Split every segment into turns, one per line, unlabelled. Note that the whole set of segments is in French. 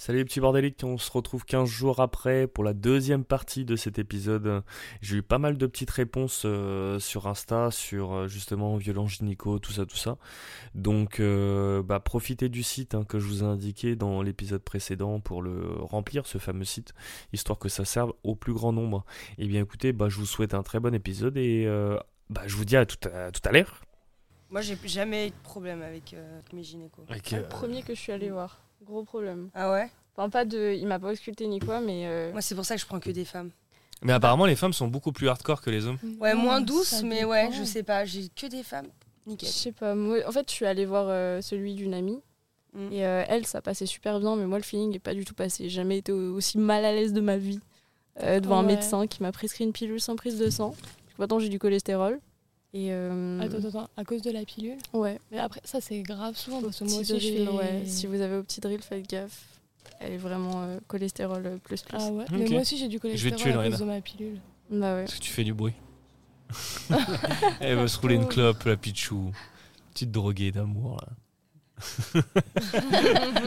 Salut les petits bordéliques, on se retrouve 15 jours après pour la deuxième partie de cet épisode. J'ai eu pas mal de petites réponses euh, sur Insta, sur euh, justement violence gynéco, tout ça, tout ça. Donc euh, bah, profitez du site hein, que je vous ai indiqué dans l'épisode précédent pour le remplir, ce fameux site, histoire que ça serve au plus grand nombre. Et bien écoutez, bah, je vous souhaite un très bon épisode et bah, je vous dis à tout à, tout à l'heure.
Moi j'ai jamais eu de problème avec mes gynécos.
C'est le premier que je suis allée voir. Gros problème.
Ah ouais?
Enfin, pas de. Il m'a pas ausculté ni quoi, mais. euh,
Moi c'est pour ça que je prends que des femmes.
Mais apparemment les femmes sont beaucoup plus hardcore que les hommes.
Ouais,
non,
moins
ça
douces, mais ouais,
dépend.
je sais pas, j'ai que des femmes.
Je
Nickel.
sais pas. Moi, en fait, je suis allée voir euh, celui d'une amie.
Mm.
Et euh, elle, ça passait super bien, mais moi, le feeling n'est pas du tout passé. J'ai jamais été au- aussi mal à l'aise de ma vie euh, devant un
Ouais.
médecin qui m'a prescrit une pilule sans prise de sang. Du coup, maintenant, j'ai du cholestérol. Et. euh,
Attends, attends, attends, à cause de la pilule
Ouais.
Mais après, ça c'est grave souvent parce que moi aussi je
drill,
fais...
ouais. Si vous avez au petit drill, faites gaffe. Elle est vraiment euh, cholestérol euh, plus plus.
Ah ouais,
Ok.
mais moi aussi j'ai du
vais te
cholestérol
tuer,
à cause de ma pilule.
Bah ouais.
Parce que tu fais du bruit. Elle va se rouler une clope, la pichou. Petite droguée d'amour, là.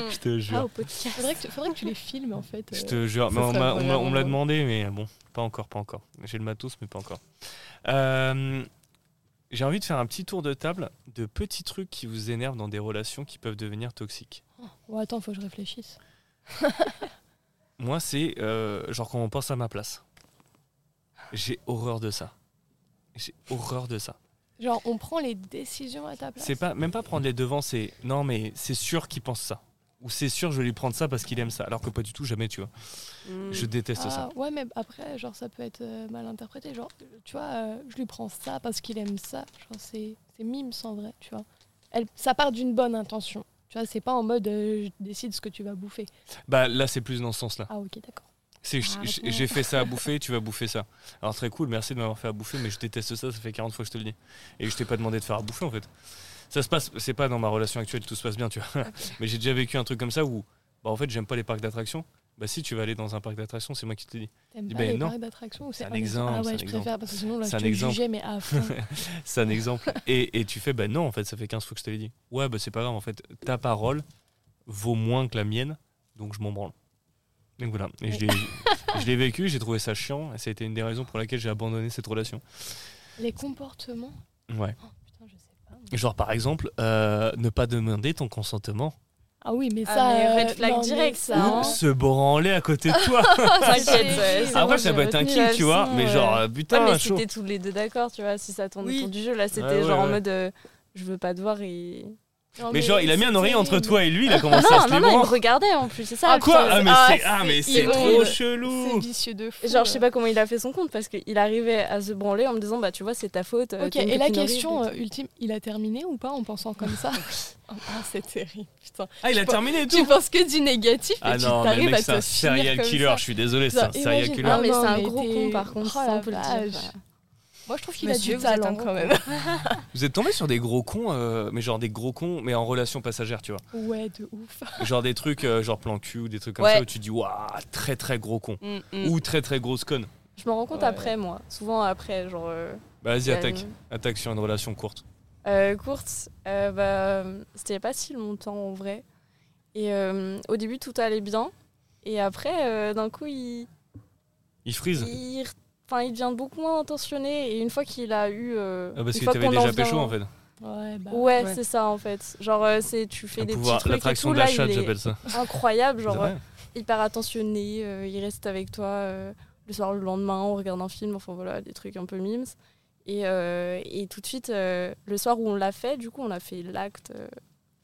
Je te
Ah,
jure.
au podcast.
Faudrait que, tu- faudrait que tu les filmes en fait.
Je
euh.
te jure. Mais on on me l'a demandé, mais bon, pas encore, pas encore. J'ai le matos, mais pas encore. Euh, J'ai envie de faire un petit tour de table de petits trucs qui vous énervent dans des relations qui peuvent devenir toxiques.
Oh, attends, faut que je réfléchisse.
Moi, c'est euh, genre quand on pense à ma place. J'ai horreur de ça. J'ai horreur de ça.
Genre, on prend les décisions à ta place.
C'est pas même pas prendre les devants, c'est non mais c'est sûr qu'il pense ça. Ou c'est sûr je vais lui prendre ça parce qu'il aime ça. Alors que pas du tout, jamais tu vois.
Mm.
Je déteste
Ah,
ça.
ouais, mais après, genre, ça peut être euh, mal interprété. Genre, tu vois, euh, je lui prends ça parce qu'il aime ça. Genre, c'est c'est mimes en vrai, tu vois. Elle, ça part d'une bonne intention. Tu vois, c'est pas en mode euh, je décide ce que tu vas bouffer.
Bah là c'est plus dans ce sens-là.
Ah, ok, d'accord.
C'est
Ah,
j'ai fait ça à bouffer, tu vas bouffer ça. Alors très cool, merci de m'avoir fait à bouffer, mais je déteste ça, ça fait 40 fois que je te le dis. Et je t'ai pas demandé de faire à bouffer en fait. Ça se passe, c'est pas dans ma relation actuelle, tout se passe bien, tu vois. mais j'ai déjà vécu un truc comme ça où, bah en fait j'aime pas les parcs d'attractions. Bah si tu vas aller dans un parc d'attractions, c'est moi qui te le dis.
T'aimes
Eh
pas
ben
les
non.
parcs d'attractions ou
C'est un exemple,
Ah ouais, je préfère parce que sinon là je te jugeais mais à fond.
C'est un exemple. Et, et tu fais, bah non, en fait, ça fait 15 fois que je te l'ai dit. Ouais, bah c'est pas grave, en fait, ta parole vaut moins que la mienne, donc je m'en branle. Donc voilà. Et je l'ai- je l'ai vécu, j'ai trouvé ça chiant, et ça a été une des raisons pour laquelle j'ai abandonné cette relation.
les comportements.
Ouais.
Oh putain, je sais pas.
Genre, par exemple, euh, ne pas demander ton consentement.
Ah oui, mais
Ah,
ça.
mais
euh,
red flag
non, mais
direct, ça, hein.
Ou se branler à côté de toi.
T'inquiète,
Après, ça peut être un
la
tu vois, mais genre, euh,
Ouais,
putain,
mais
chaud.
c'était tous les deux d'accord, tu vois, si ça tourne
Oui.
autour du jeu. Là, c'était
Ouais, ouais,
genre en mode euh, je veux pas te voir et.
Non,
Mais genre, il a mis un
c'est
oreiller entre toi et lui, il a commencé
non,
à se
non, non, il me regardait en plus, c'est ça.
Ah quoi. Ah mais
Ah,
c'est ah mais c'est trop
horrible.
C'est
chelou.
vicieux de fou.
Genre, je sais pas comment il a fait son compte parce qu'il arrivait à se branler en me disant, bah, tu vois, c'est ta faute. euh,
Ok, et la question euh, ultime, il a terminé ou pas en pensant comme ça Ah, c'est terrible, putain.
Ah, il a
Tu
terminé et
Tu
tout.
penses que du négatif
Ah
et tu
mais
t'arrives à
c'est
te
un
finir
serial killer, je suis désolé, c'est un serial killer.
Non, mais
Ah
c'est un
mais
gros con par contre,
Oh
ça,
la
on peut le dire.
Moi, je trouve qu'il a du talent quand même.
Vous êtes tombé sur des gros cons, euh, mais genre des gros cons, mais en relation passagère, tu vois.
Ouais, de ouf.
Genre des trucs, euh, genre plan cul, ou des trucs comme
Ouais.
ça où tu dis, waouh, très très gros con.
Mm, mm.
Ou très très grosse conne.
Je me rends compte
Ouais.
après, moi. Souvent après, genre. euh,
Bah vas-y, attaque. Attaque sur une relation courte.
Euh, courte, euh, bah, c'était pas si longtemps en vrai. Et euh, au début, tout allait bien. Et après, euh, d'un coup, il,
Il freeze.
il, enfin, il devient beaucoup moins intentionné. Et une fois qu'il a eu. euh,
Ah, parce
une
que
fois
t'avais
qu'on
déjà
vient-
pécho en fait.
Ouais, bah.
Ouais,
Ouais.
c'est ça en fait. Genre, euh, c'est tu fais
Un
des
pouvoir,
petits trucs
l'attraction
tout.
de la
Là,
chatte,
il
j'appelle ça.
incroyable, genre euh, hyper attentionné. euh, il reste avec toi euh, le soir, le lendemain, on regarde un film. Enfin voilà, des trucs un peu mimes. Et, euh, et tout de suite, euh, le soir où on l'a fait, du coup, on a fait l'acte euh,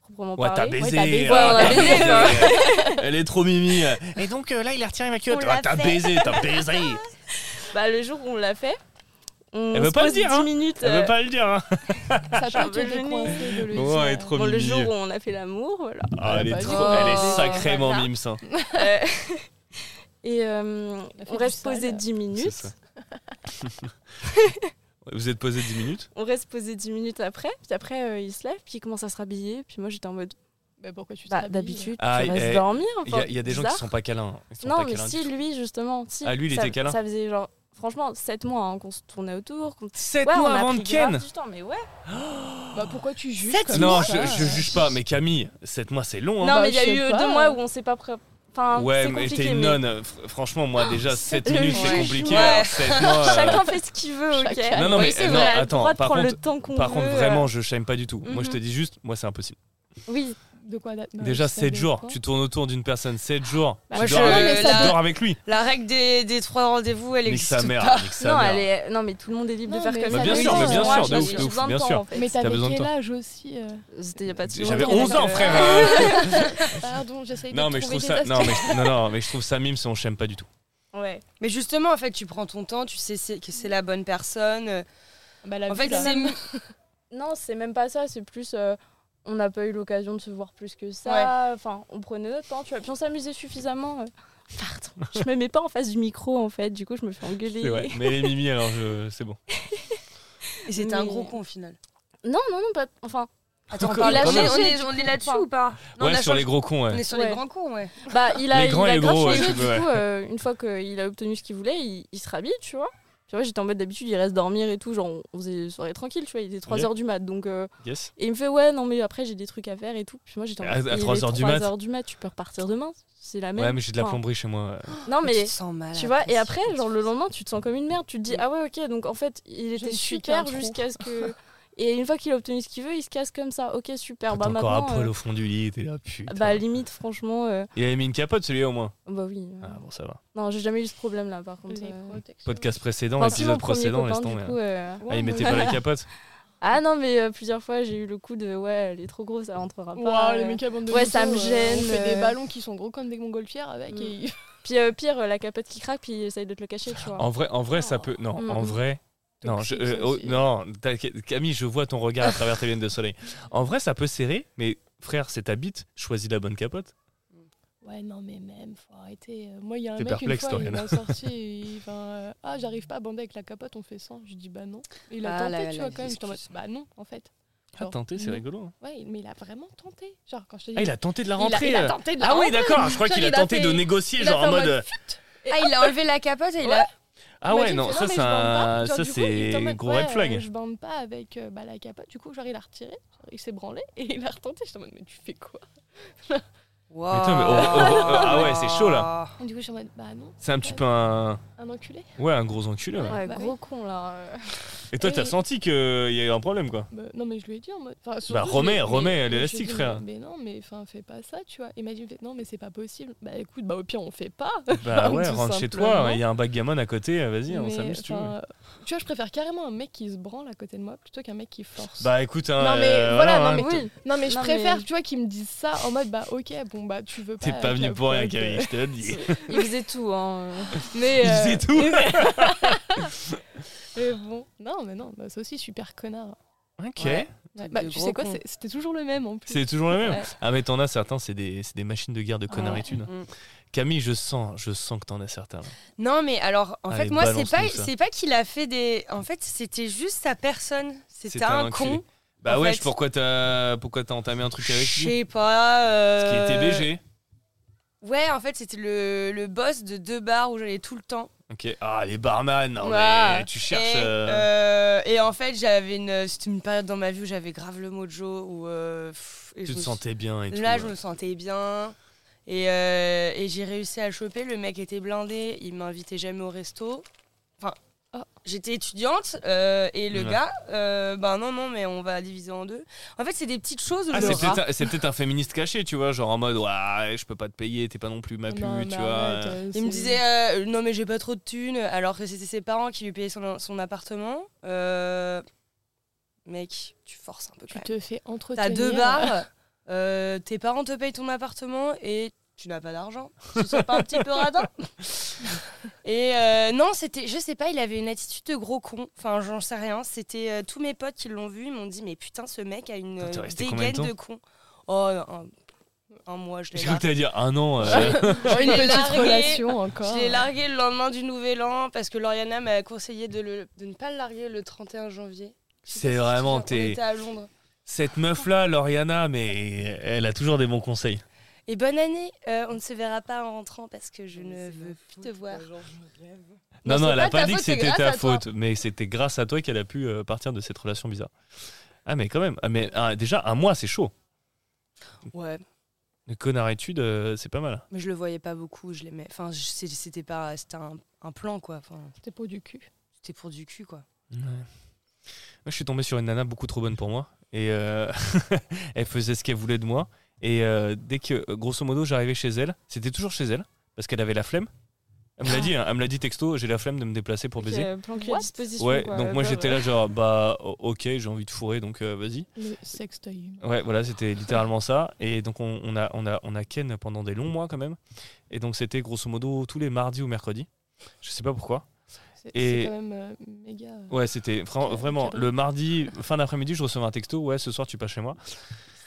proprement
Ouais, t'as
parlé.
baisé.
Ouais, t'as baisé.
ah,
Ouais, on a
t'as
baisé.
Elle est trop mimi. Et donc euh, là, il a retiré ma culotte. Ah, t'as baisé, t'as baisé.
Bah, le jour où on l'a fait, on
Elle veut
se
pas le dire,
10
hein.
minutes.
Elle
euh,
veut pas le dire. Hein.
Ça peut te décoincer de le dire.
elle est trop
bon, le jour où on a fait l'amour, voilà.
Ah, elle est trop,
dis-
elle est
Oh,
sacrément
voilà.
mime ça.
Euh, et euh,
Elle
on reste
sale.
posé 10
C'est
minutes.
Vous êtes posé 10 minutes
On reste posé 10 minutes après. Puis après, euh, il se lève, puis il commence à se rhabiller. Puis moi, j'étais en mode,
Bah, pourquoi tu
bah,
t'habilles
d'habitude,
Ah,
tu restes
eh,
dormir.
Il y,
enfin,
a- il y a des gens
bizarre.
qui sont pas câlins. Ils sont
Non,
pas
mais
câlins
si, lui, justement. Si,
Ah, lui, il
ça,
était câlin
Ça faisait genre, franchement, 7 mois hein, qu'on se tournait autour. qu'on-
7
Ouais, on
mois
a
avant de Ken
du temps, mais ouais.
Bah, pourquoi tu juges
Sept
comme
Non,
ça
je, je juge pas, mais Camille, 7 mois c'est long. Hein.
non,
bah,
mais il y a eu
pas.
deux mois où on s'est pas pré- Enfin,
Ouais,
c'est
mais
compliqué,
t'es une
mais
nonne. fr- Franchement, moi, déjà, 7
Ouais.
minutes, c'est compliqué.
Ouais.
alors sept mois, euh,
Chacun fait ce qu'il veut, ok
Chacun.
Non, non,
Oui,
mais
c'est
non,
on
attends, par
prendre
contre-
le temps qu'on
Par contre,
veut,
vraiment,
euh,
je shame pas du tout. Moi, je te
Mhm.
dis juste, moi, c'est impossible.
Oui,
De quoi date
Déjà,
ça
7 jours. Tu tournes autour d'une personne 7 jours.
Bah,
tu
moi,
dors,
je-
avec,
mais
tu
ça
dors avec lui.
La règle des, des trois rendez-vous, elle
Nique
existe
sa mère. Nique sa
non,
mère.
elle est... non, mais tout le monde est libre
Non,
de faire
mais
comme
ça
ça.
bien sûr, mais bien sûr, de ouf, de ouf, bien sûr.
fait.
Mais
T'as
t'avais
besoin de
quel âge aussi euh
C'était il y a pas de
J'avais
longtemps,
11 ans,
donc,
frère.
euh,
euh.
Pardon, j'essaye de
Non, mais je
trouver
trouve
des
ça. Non,
astuces.
mais, non, non, mais je trouve ça mime si on shame pas du tout.
Ouais.
Mais justement, en fait, tu prends ton temps, tu sais c'est- que c'est la bonne personne. euh,
Bah, la
En fait,
vie, là.
c'est
même- Non, c'est même pas ça, c'est plus. euh, on n'a pas eu l'occasion de se voir plus que ça. Enfin, on prenait notre temps, tu vois. Puis on s'amusait suffisamment. euh. Pardon, je me mets pas en face du micro en fait, du coup je me fais engueuler.
Mais les Mimi, alors, je... c'est bon.
Et c'était un gros con au final.
Non, non, non, pas. Enfin,
Attends, on, parle- on est, on on là-dessus ou pas Non, on
ouais,
a
sur les gros cons,
On est sur
Ouais.
les grands cons, ouais.
bah, il a,
Les grands
il
et
a
les
grave
gros, ouais,
du coup, euh, une fois qu'il a obtenu ce qu'il voulait, il, il se rhabille, tu vois. Tu vois, j'étais en mode d'habitude, il reste dormir et tout, genre on faisait une soirée tranquille, tu vois, il était 3h
Ok.
du mat, donc. euh,
Yes.
Et il me fait, ouais, non, mais après j'ai des trucs à faire et tout. Puis moi j'étais en
À-
mode,
à
il est
3 heures du mat
3 heures du mat, tu peux repartir demain, c'est la même.
Ouais, mais j'ai de la
Enfin,
plomberie chez moi.
Non,
tu
mais.
te sens mal.
Tu vois, et après, genre le lendemain, tu te sens comme une merde. Tu te dis, ah ouais, ok, donc en fait, il était super jusqu'à ce que. Et une fois qu'il a obtenu ce qu'il veut, il se casse comme ça. Ok, super. Bah
encore à
maintenant.
poil
euh,
au fond du lit, t'es là, putain.
bah limite, franchement. euh,
Il avait mis une capote, celui-là, au moins.
Bah oui. euh,
Ah, bon, ça va.
Non, j'ai jamais eu ce problème là, par contre. Euh.
Podcast précédent,
Enfin,
épisode précédent, laisse tomber.
coup, euh,
Ah, il mettait pas la capote
Ah non, mais euh, plusieurs fois, j'ai eu le coup de ouais, elle est trop grosse, elle rentrera pas.
Waouh, les
euh.
mecs à bande de
Ouais, ça me
euh,
gêne,
On fait des
euh.
ballons qui sont gros comme des montgolfières avec.
Mm.
Et...
Puis euh, pire, euh, la capote qui craque, puis il essaye de te le cacher, tu vois.
En vrai, en vrai, ça peut. Non,
Mm.
en vrai. Non, je, euh, oh, non, Camille, je vois ton regard à travers tes lunettes de soleil. En vrai, ça peut serrer, mais frère, c'est ta bite, choisis la bonne capote.
Ouais, non, mais même, faut arrêter. Euh, Moi, il y a un
T'es
mec,
perplexe,
une fois,
toi,
il m'a sorti, il- enfin, euh, ah, j'arrive pas à bander avec la capote, on fait 100. Je dis, bah non. Et il a
Ah,
tenté,
là,
tu
là,
vois, quand même. J'étais en mode,
l'excuse.
bah non, en fait.
Ah,
Genre,
tenter, c'est
non.
rigolo. hein.
Ouais, mais il a vraiment tenté. Genre, quand je te dis.
Ah, il a tenté de la
il a-
rentrer.
il a tenté de la
Ah oui, d'accord, je crois qu'il a
il a
tenté de négocier, genre en mode.
Ah, il a enlevé la capote et il a.
Ah ouais, non, ça c'est un, ça c'est gros
ouais,
red flag.
euh, Je bande pas avec euh, bah, la capote. Du coup, genre, il a retiré. il s'est branlé et il a retenté. J'étais en mode, mais tu fais quoi?
Wow.
Mais oh, oh, oh, ah ouais, c'est chaud, là.
Et Du coup, je suis en mode, bah non.
C'est un petit peu un,
Un enculé
ouais, un gros enculé. ouais.
Ouais,
bah
gros con là. Euh.
Et toi, t'as
Et-
senti qu'il y a eu un problème, quoi.
Bah, non, mais je lui ai dit en mode.
Bah,
surtout, je
remets- remets l'élastique, frère.
Mais, mais non, mais enfin, fais pas ça, tu vois. Il m'a dit, non, mais c'est pas possible. Bah écoute, bah au pire, on fait pas.
Bah ouais, rentre chez toi, il y a un backgammon à côté, vas-y, on s'amuse, tu veux.
enfin, Tu vois, je préfère carrément un mec qui se branle à côté de moi plutôt qu'un mec qui force.
Bah écoute, hein,
Non, mais
euh,
voilà, non,
hein,
mais
Oui.
non, mais je
Non,
préfère,
mais-
tu vois, qu'ils me disent ça en mode, bah ok, bon, bah tu veux pas.
T'es pas venu pour rien, Camille,
euh,
je te le dis.
Il faisait tout, hein.
Mais,
Il
euh,
faisait tout.
mais bon, non, mais non, bah, c'est aussi super connard.
Ok.
Ouais.
Ouais, bah, tu sais quoi, c'était toujours le même en plus.
C'est toujours le même.
Ouais.
Ah mais t'en as certains, c'est des, c'est des machines de guerre de connaritude.
Mm.
Camille, je sens, je sens que t'en as certains. là.
Non, mais alors, en
Allez,
fait, moi, c'est pas, c'est pas qu'il a fait des. En fait, c'était juste sa personne. C'était
C'était
un, con.
Bah ouais,
fait-
pourquoi t'as, pourquoi t'as entamé un truc avec
Je
lui
sais pas.
Ce qui
euh,
était BG.
Ouais, en fait, c'était le, le boss de deux bars où j'allais tout le temps.
Ok. Ah les barman, non mais tu cherches.
Et,
euh,
euh, et en fait, j'avais une, c'était une période dans ma vie où j'avais grave le mojo. Où, euh, pff, et
tu
je
te
me
sentais bien et tout.
Là,
ouais.
je me sentais bien. Et, euh, et j'ai réussi à le choper. Le mec était blindé. Il m'invitait jamais au resto.
Oh.
j'étais étudiante. euh, et le
Ouais.
gars, euh, ben non, non, mais on va diviser en deux. En fait, c'est des petites choses
Ah,
le
c'est
rat-
peut-être, un- c'est peut-être un féministe caché, tu vois, genre en mode ouais, je peux pas te payer, t'es pas non plus ma pu,
Non, mais
tu vois.
arrête,
euh.
Il me
c'est-
disait euh, non mais j'ai pas trop de thunes alors que c'était ses parents qui lui payaient son, son appartement. Euh, Mec, tu forces un peu
Tu
quand même.
te fais entretenir.
T'as deux bars, euh, tes parents te payent ton appartement et tu n'as pas d'argent. Tu sois pas un petit peu radin Et euh, non, c'était, je sais pas, il avait une attitude de gros con. Enfin, j'en sais rien. C'était euh, tous mes potes qui l'ont vu, ils m'ont dit mais putain, ce mec a une euh,
de
dégaine de con. Oh, un, un mois, je l'ai
J'ai cru que dire un an. euh,
une petite
largué.
relation encore.
Je l'ai largué le lendemain du Nouvel An parce que Lauriana m'a conseillé de, le- de ne pas le larguer le 31 janvier. Je
C'est
si
vraiment tes-
à Londres.
Cette meuf là, Lauriana, mais elle a toujours des bons conseils.
Et bonne année, euh, on ne se verra pas en rentrant parce que je ne veux plus te voir.
Non,
Non,
non, elle a
pas
dit que c'était ta faute, mais c'était grâce à toi qu'elle a pu euh, partir de cette relation bizarre. Ah, mais quand même, ah, mais ah, déjà, un mois, c'est chaud.
Ouais.
Le connard étude, euh, c'est pas mal.
Mais je le voyais pas beaucoup, je l'aimais. Enfin, c'était pas, c'était un, un plan quoi. Enfin,
C'était pour du cul.
c'était pour du cul quoi.
Moi, je suis tombé sur une nana beaucoup trop bonne pour moi. Et euh, elle faisait ce qu'elle voulait de moi. Et euh, dès que, euh, grosso modo, j'arrivais chez elle, c'était toujours chez elle, parce qu'elle avait la flemme. Elle me l'a dit, hein, elle me l'a dit texto, j'ai la flemme de me déplacer pour baiser.
Ok, planqué à
What?
disposition.
Ouais,
quoi.
donc moi j'étais là genre, bah ok, j'ai envie de fourrer, donc euh, vas-y.
Le sextoy.
Ouais, voilà, c'était littéralement ça. Et donc on, on a, on, a, on a Ken pendant des longs mois quand même. Et donc c'était grosso modo tous les mardis ou mercredis. Je sais pas pourquoi.
C'est
Et-
c'est quand même euh, méga. euh,
Ouais, c'était vraiment le mardi, fin d'après-midi, je recevais un texto. Ouais, ce soir tu passes chez moi.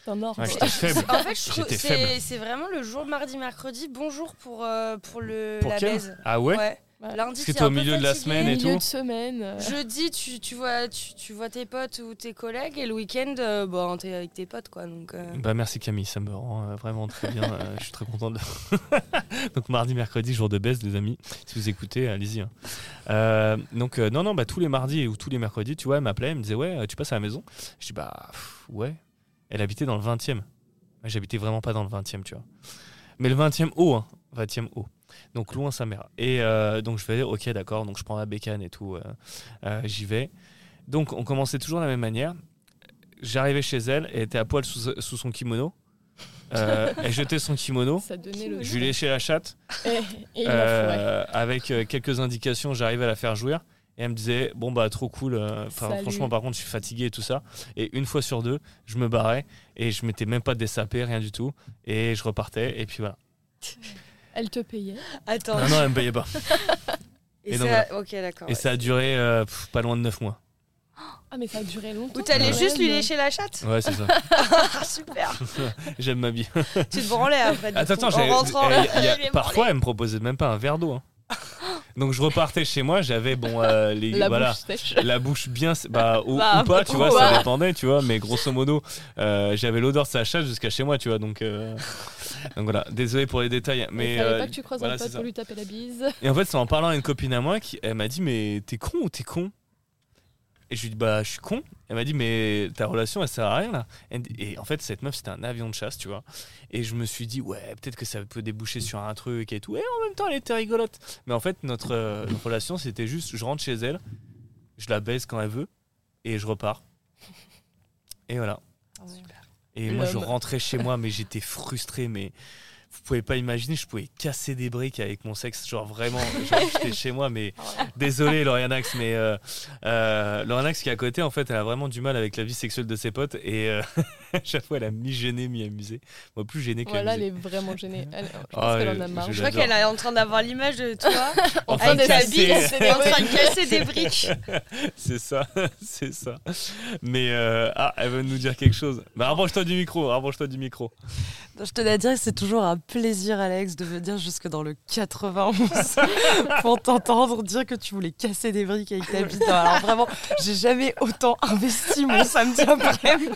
C'est un ordre.
Ouais, j'étais faible.
En fait, je trouve
J'étais
c'est c'est vraiment le jour mardi mercredi. Bonjour pour euh, pour le
Pour
la baise.
Ah ouais,
Ouais.
Lundi, t'es
au milieu de la semaine et
Milieu
tout.
de semaine.
Jeudi, tu, tu vois tu, tu vois tes potes ou tes collègues et le week-end, euh, bon, t'es avec tes potes quoi. Donc euh,
Bah merci Camille, ça me rend euh, vraiment très bien. euh, je suis très content de. donc mardi, mercredi, jour de baisse, les amis. Si vous écoutez, allez-y. hein. Euh, donc euh, non, non, bah tous les mardis ou tous les mercredis, tu vois, elle m'appelait, elle me disait ouais, tu passes à la maison? Je dis bah pff, ouais. Elle habitait dans le 20e. Moi, J'habitais vraiment pas dans le 20e, tu vois. Mais le 20e haut, hein, 20e haut. Donc loin sa mère. Et euh, donc je fais ok d'accord, donc je prends la bécane et tout, euh, euh, j'y vais. Donc on commençait toujours de la même manière. J'arrivais chez elle, elle était à poil sous, sous son kimono. Euh, elle jetait son kimono.
Ça donnait le.
Je lui léchais la chatte.
Et, il.
Euh, avec quelques indications, j'arrivais à la faire jouir. Et elle me disait, bon bah trop cool, euh, franchement par contre je suis fatigué et tout ça. Et une fois sur deux, je me barrais et je m'étais même pas dessapé, rien du tout. Et je repartais et puis voilà.
Elle te payait.
attends.
Non, non, elle me payait pas.
et
et donc,
ça, ok d'accord.
Et
ouais.
ça a duré euh, pff, pas loin de 9 mois.
Ah, mais ça a duré longtemps.
Ou t'allais
Ouais.
juste lui lécher la chatte
Ouais, c'est ça.
Ah super.
J'aime ma vie.
tu te branlais après. du
Attends,
coup,
attends,
en
j'ai-
rentrant.
eh, y a-
Je vais
parfois elle me proposait même pas un verre d'eau. hein. Donc je repartais chez moi, j'avais bon euh, les
La
voilà.
bouche sèche.
la bouche bien bah, ou,
Bah,
ou pas tu vois ça dépendait tu vois mais grosso modo euh, j'avais l'odeur de sa chatte jusqu'à chez moi tu vois donc euh, donc voilà désolé pour les détails mais
fallait
euh,
pas que tu croises
voilà,
un pote pour lui taper la bise.
et en fait c'est en parlant à une copine à moi qui elle m'a dit mais t'es con ou t'es con? Et je lui dis bah je suis con. Elle m'a dit mais ta relation elle sert à rien là. Et en fait cette meuf c'était un avion de chasse tu vois. Et je me suis dit ouais peut-être que ça peut déboucher sur un truc et tout. Et en même temps elle était rigolote. Mais en fait notre euh, relation c'était juste je rentre chez elle je la baise quand elle veut et je repars. Et voilà. Et moi je rentrais chez moi mais j'étais frustré mais vous pouvez pas imaginer je pouvais casser des briques avec mon sexe genre vraiment j'étais chez moi mais désolé Laurianax mais euh, euh, Laurianax qui est à côté en fait elle a vraiment du mal avec la vie sexuelle de ses potes et euh, à chaque fois elle a mi gêné mi amusé moi plus gêné que
Voilà, elle
amusé.
est vraiment gênée. Elle- je pense
Ah,
qu'elle en a marre.
je
Je crois qu'elle est en train d'avoir l'image de toi
En train
avec
de
ta
casser.
bille en train de casser des briques.
c'est ça c'est ça mais euh, ah elle veut nous dire quelque chose bah rapproche-toi du micro rapproche-toi du micro
Je tenais à dire que c'est toujours un plaisir, Alex, de venir jusque dans le 91 pour t'entendre dire que tu voulais casser des briques avec ta bite. Alors vraiment, j'ai jamais autant investi mon samedi après-midi.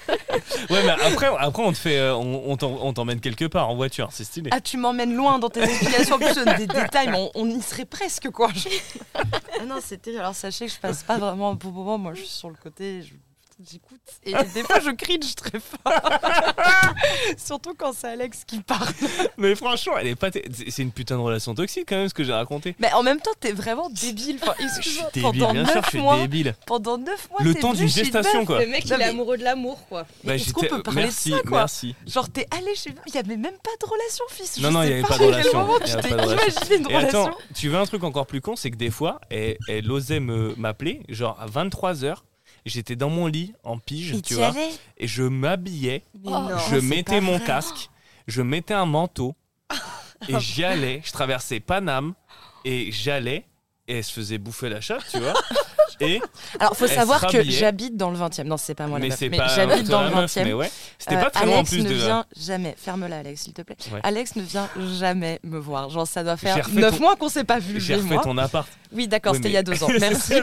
ouais mais après après on te fait euh, on, t'emmène quelque part en voiture c'est stylé
Ah, tu m'emmènes loin dans tes explications. En plus, je donne des détails, mais on, on y serait presque, quoi. Ah non, c'est terrible. Alors, sachez que je passe pas vraiment un bon moment. Moi, je suis sur le côté. je- J'écoute et des fois je cringe très fort. Surtout quand c'est Alex qui parle.
mais franchement elle est pas c'est une putain de relation toxique quand même ce que j'ai raconté
Mais en même temps, t'es vraiment débile. Enfin,
je suis
excuse-moi,
débile
pendant
bien sûr je
neuf
suis
mois,
débile
pendant 9 mois,
le temps d'une gestation quoi
Le mec, il
Non,
est amoureux de l'amour, quoi.
Mais Est-ce qu'on peut parler
merci,
de ça, quoi
merci
Genre, t'es allé chez nous, il y avait même pas de relation, fils.
Non,
Je
non, il y avait
pas
pas de relation.
moment
Il y avait pas de relation.
une
Et attends,
relation.
tu veux un truc encore plus con, c'est que des fois, elle, elle osait me m'appeler, genre à 23h, j'étais dans mon lit en pige,
Il
tu vois, et je m'habillais,
Oh,
je mettais mon
vrai.
casque, je mettais un manteau, et j'y allais, je traversais Paname, et j'allais, et elle se faisait bouffer la chatte, tu vois, et
Alors, faut savoir que j'habite dans le 20 e Non, c'est pas moi la
mais
meuf,
c'est
mais
pas
j'habite dans le
meuf,
20
mais
e
ouais, c'était pas très loin en
Alex
plus
ne
de
vient jamais, ferme-la Alex s'il te plaît.
Ouais.
Alex ne vient jamais me voir. Genre ça doit faire
refait
9
ton-
mois qu'on s'est pas vu.
J'ai
et
refait
moi.
ton appart.
Oui, d'accord,
Oui,
c'était
mais-
il y a deux ans. Merci.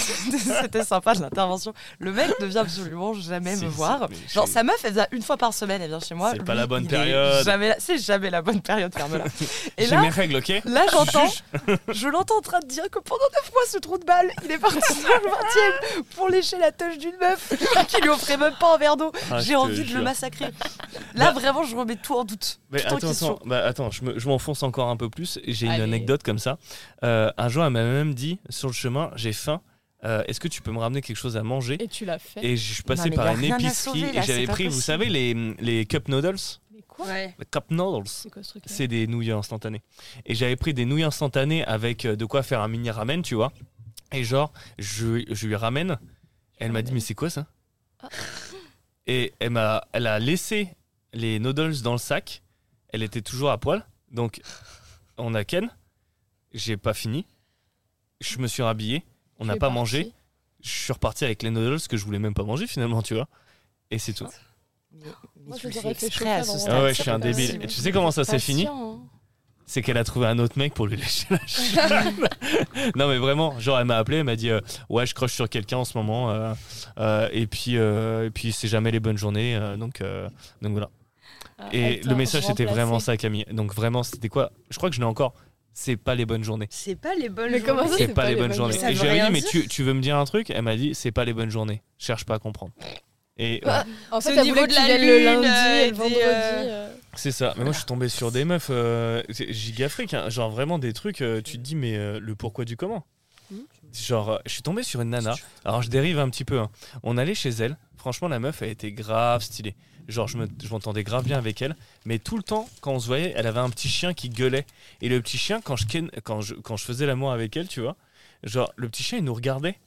c'était sympa l'intervention. Le mec ne vient absolument jamais me voir. Genre, sa meuf, elle vient une fois par semaine, elle vient chez moi.
C'est pas la bonne période.
jamais C'est jamais la bonne période, ferme-la. Et
J'ai
là,
mes règles, ok
Là, j'entends, je l'entends en train de dire que pendant 9 mois, ce trou de balle, il est parti sur le 20 pour lécher la touche d'une meuf qui lui offrait même pas un verre d'eau.
Ah,
J'ai envie de le massacrer. Là, vraiment, je remets tout en doute.
Mais attends, attends, bah, attends, je me- je m'enfonce encore un peu plus. J'ai une anecdote comme ça. Euh, un jour, elle m'a même dit sur le chemin, j'ai faim. euh, Est-ce que tu peux me ramener quelque chose à manger?
Et tu l'as fait.
Et je suis passé
Non, mais
par
y a
une
rien à
épicerie
sauver, là,
et
c'est
j'avais
pas
pris, vous
possible.
savez, les, les cup noodles?
Mais quoi?
Ouais.
Les cup noodles.
C'est quoi ce truc
C'est des nouilles instantanées. Et j'avais pris des nouilles instantanées avec euh, de quoi faire un mini ramen, tu vois. Et genre, je, je lui ramène. Elle m'a dit, mais c'est quoi ça?
Ah.
Et elle, m'a, elle a laissé les noodles dans le sac. Elle était toujours à poil. Donc, on a Ken. J'ai pas fini. Je me suis rhabillé. On n'a pas mangé. Je suis reparti avec les noodles que je voulais même pas manger finalement, tu vois. Et c'est tout.
Mais, mais
Moi,
tu
je
exprès à ce
avant.
Ah
stade.
ouais, je suis un débile. Et tu sais comment ça s'est fini
hein.
c'est qu'elle a trouvé un autre mec pour lui lécher la chatte. non mais vraiment, genre elle m'a appelé, elle m'a dit euh, ouais je crush sur quelqu'un en ce moment euh, euh, et puis euh, et puis c'est jamais les bonnes journées euh, donc euh, donc voilà.
Ah,
Et le message c'était vraiment ça Camille. Donc vraiment c'était quoi? Je crois que je l'ai encore. C'est pas les bonnes journées.
C'est pas les bonnes
Mais
journées.
comment ça,
C'est pas, les bonnes journées.
Ça
Et
veut
je lui ai
rien
dit mais tu, tu veux me dire un truc Elle m'a dit c'est pas les bonnes journées. Cherche pas à comprendre. Et
Bah, En
C'est
fait,
au niveau de la
viennes le
lune,
lundi
euh,
et le vendredi.
euh,
euh.
C'est ça. Mais moi, je suis tombé sur des meufs euh, gigafriques. hein. Genre vraiment des trucs, euh, tu te dis, mais euh, le pourquoi du comment Genre, euh, je suis tombé sur une nana. Alors, je dérive un petit peu. hein. On allait chez elle. Franchement, la meuf, elle était grave stylée. Genre, je me- je m'entendais grave bien avec elle. Mais tout le temps, quand on se voyait, elle avait un petit chien qui gueulait. Et le petit chien, quand je, quand je, quand je faisais l'amour avec elle, tu vois, genre, le petit chien, il nous regardait.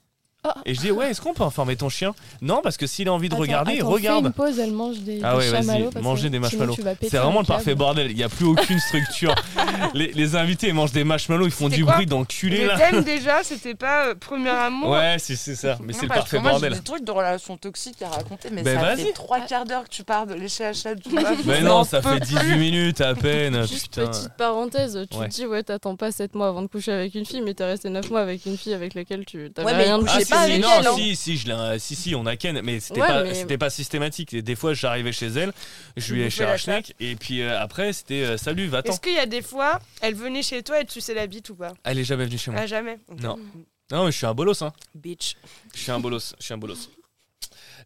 Ah.
Et je dis, ouais, est-ce qu'on peut informer ton chien? Non, parce que s'il a envie de
Attends,
regarder, il
attends,
regarde.
Fais une pause, elle mange des,
Ah ouais, vas-y,
que
des marshmallows.
tu
C'est vraiment le parfait bordel. Il n'y a plus aucune structure. les, les invités ils mangent des marshmallows, ils font du bruit d'enculé
Le
là.
thème déjà, c'était pas euh, premier amour?
Ouais, c'est c'est ça. Mais
Non,
c'est le parfait
moi,
bordel.
J'ai des trucs de relations toxiques à raconter, mais
Ben,
ça
vas-y.
fait trois quarts d'heure que tu parles de chatte d'une meuf.
Mais non, ça fait
plus.
18 minutes à peine.
Juste petite parenthèse, tu te dis ouais t'attends pas 7 mois avant de coucher avec une fille mais t'es resté 9 mois avec une fille avec laquelle tu t'avais rien de
pas avec
non,
elle, hein.
si, si, je l'ai- si, si, on a Ken, mais c'était
Ouais,
pas,
mais-
c'était pas systématique. Et des fois, j'arrivais chez elle, je lui ai
la
cher et puis euh, après, c'était euh, salut, va-t'en.
Est-ce qu'il y a des fois, elle venait chez toi et tu sais la bite ou pas?
Elle est jamais venue chez moi.
Ah, jamais.
Non. Non, mais je suis un bolos, hein.
Bitch.
Je suis un bolos, je suis un bolos.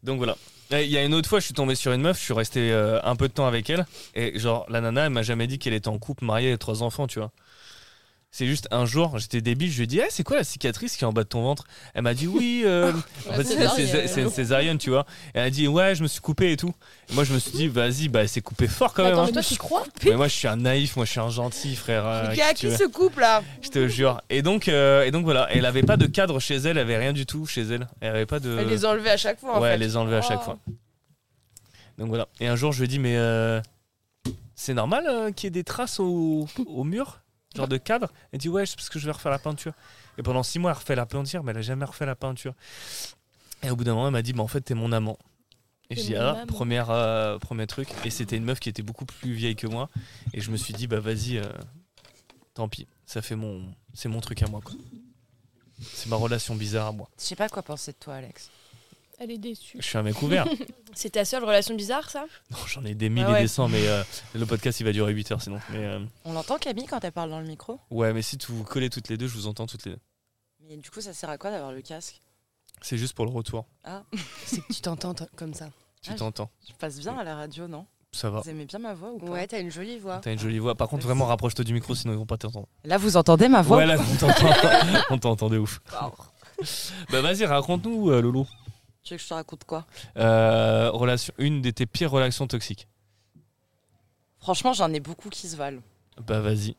Donc voilà. Il y a une autre fois, je suis tombé sur une meuf, je suis resté euh, un peu de temps avec elle, et genre, la nana, elle m'a jamais dit qu'elle était en couple, mariée, et trois enfants, tu vois. C'est juste un jour, j'étais débile, je lui ai dit, Eh, c'est quoi la cicatrice qui est en bas de ton ventre? Elle m'a dit, oui, euh, en fait,
c'est césarienne.
c'est une césarienne, tu vois. Et elle a dit, ouais, je me suis coupé et tout. Et moi, je me suis dit, vas-y, bah, c'est coupé fort quand même.
Attends,
hein.
mais toi, tu crois
Mais moi, je suis un naïf, moi, je suis un gentil, frère. euh,
Mais à qui se coupe là?
Je te jure. Et donc, euh, et donc voilà, elle avait pas de cadre chez elle, elle avait rien du tout chez elle. Elle avait pas de.
Elle les enlevait à chaque fois en
ouais,
fait.
elle les enlevait à chaque
Oh.
fois. Donc voilà. Et un jour, je lui ai dit, mais euh, c'est normal euh, qu'il y ait des traces au, au mur, genre de cadre. Elle dit, ouais, c'est parce que je vais refaire la peinture. Et pendant six mois, elle refait la peinture, mais elle a jamais refait la peinture. Et au bout d'un moment, elle m'a dit, bah en fait, t'es mon amant. Et je dis, ah, première, euh, premier truc. Et c'était une meuf qui était beaucoup plus vieille que moi. Et je me suis dit, bah vas-y, euh, tant pis. Ça fait mon, c'est mon truc à moi, quoi. C'est ma relation bizarre à moi.
Je sais pas quoi penser de toi, Alex.
Elle est déçue.
Je suis un mec ouvert.
C'est ta seule relation bizarre ça?
Non, j'en ai des mille
Ah
et des cents, mais euh, le podcast il va durer 8 heures sinon. Mais euh,
On l'entend Camille quand elle parle dans le micro?
Ouais, mais si tu vous collez toutes les deux, je vous entends toutes les deux.
Mais du coup, ça sert à quoi d'avoir le casque?
C'est juste pour le retour.
C'est que tu t'entends t- comme ça.
Tu
Ah,
t'entends.
Je passe bien à la radio, non?
Ça va.
Vous aimez bien ma voix ou pas?
Ouais, t'as une jolie voix.
T'as une jolie voix. Par contre, vraiment, rapproche-toi du micro, sinon ils vont pas t'entendre.
Là, vous entendez ma voix?
Ouais, là, on t'entend. on t'entend de ouf. bah, vas-y, raconte-nous, euh, Lolo.
Tu veux que je te raconte quoi?
Euh, relation, une de tes pires relations toxiques.
Franchement, j'en ai beaucoup qui se valent.
Bah, vas-y.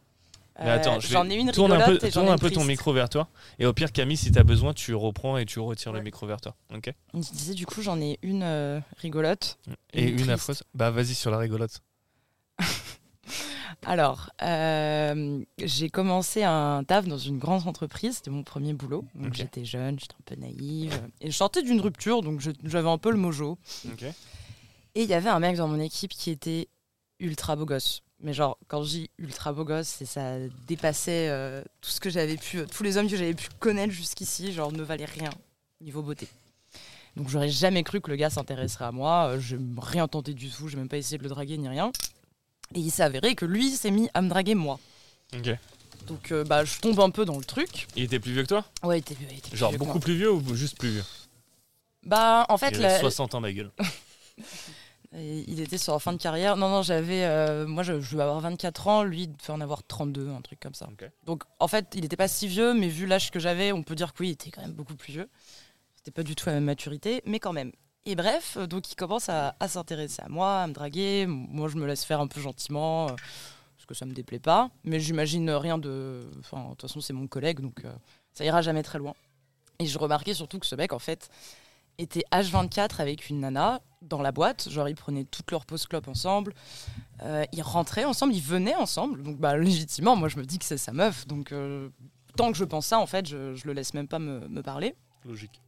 Euh, j'en ai une
Tourne un
rigolote
peu,
et
tourne un peu ton micro vers toi. Et au pire, Camille, si t'as besoin, tu reprends et tu retires le micro vers toi. Ok?
Je disais, du coup, j'en ai une euh, rigolote.
Et
Une
une affreuse. Bah, vas-y sur la rigolote.
Alors, euh, j'ai commencé un taf dans une grande entreprise, c'était mon premier boulot. Donc j'étais jeune, j'étais un peu naïve. Et je sortais d'une rupture, donc j'avais un peu le mojo. Et il y avait un mec dans mon équipe qui était ultra beau gosse. Mais genre, quand je dis ultra beau gosse, c'est ça dépassait euh, tout ce que j'avais pu, euh, tous les hommes que j'avais pu connaître jusqu'ici, genre ne valaient rien niveau beauté. Donc j'aurais jamais cru que le gars s'intéresserait à moi. Je n'ai rien tenté du tout, j'ai même pas essayé de le draguer ni rien. Et il s'est avéré que lui s'est mis à me draguer moi.
Ok.
Donc euh, bah je tombe un peu dans le truc.
Il était plus vieux que toi?
Ouais, il était, il était plus
Genre
vieux que
beaucoup
moi.
plus vieux ou juste plus vieux?
Bah en fait,
Il avait
la-
60 ans, ma gueule.
Et il était sur la fin de carrière. Non, non, j'avais. euh, moi, je, je devais avoir 24 ans, lui, il devait en avoir 32, un truc comme ça.
Ok.
Donc, en fait, il n'était pas si vieux, mais vu l'âge que j'avais, on peut dire que oui, il était quand même beaucoup plus vieux. C'était pas du tout la même maturité, mais quand même. Et bref, euh, donc il commence à, s'intéresser à moi, à me draguer. Moi, je me laisse faire un peu gentiment, euh, parce que ça me déplaît pas. Mais j'imagine rien de. Enfin, de toute façon, c'est mon collègue, donc euh, ça ira jamais très loin. Et je remarquais surtout que ce mec, en fait, était H24 avec une nana dans la boîte. Genre, ils prenaient toutes leurs pauses clopes ensemble. Ils rentraient ensemble, ils venaient ensemble. Donc, bah, légitimement, moi, je me dis que c'est sa meuf. Donc, tant que je pense ça, en fait, je, je le laisse même pas me parler.
Logique.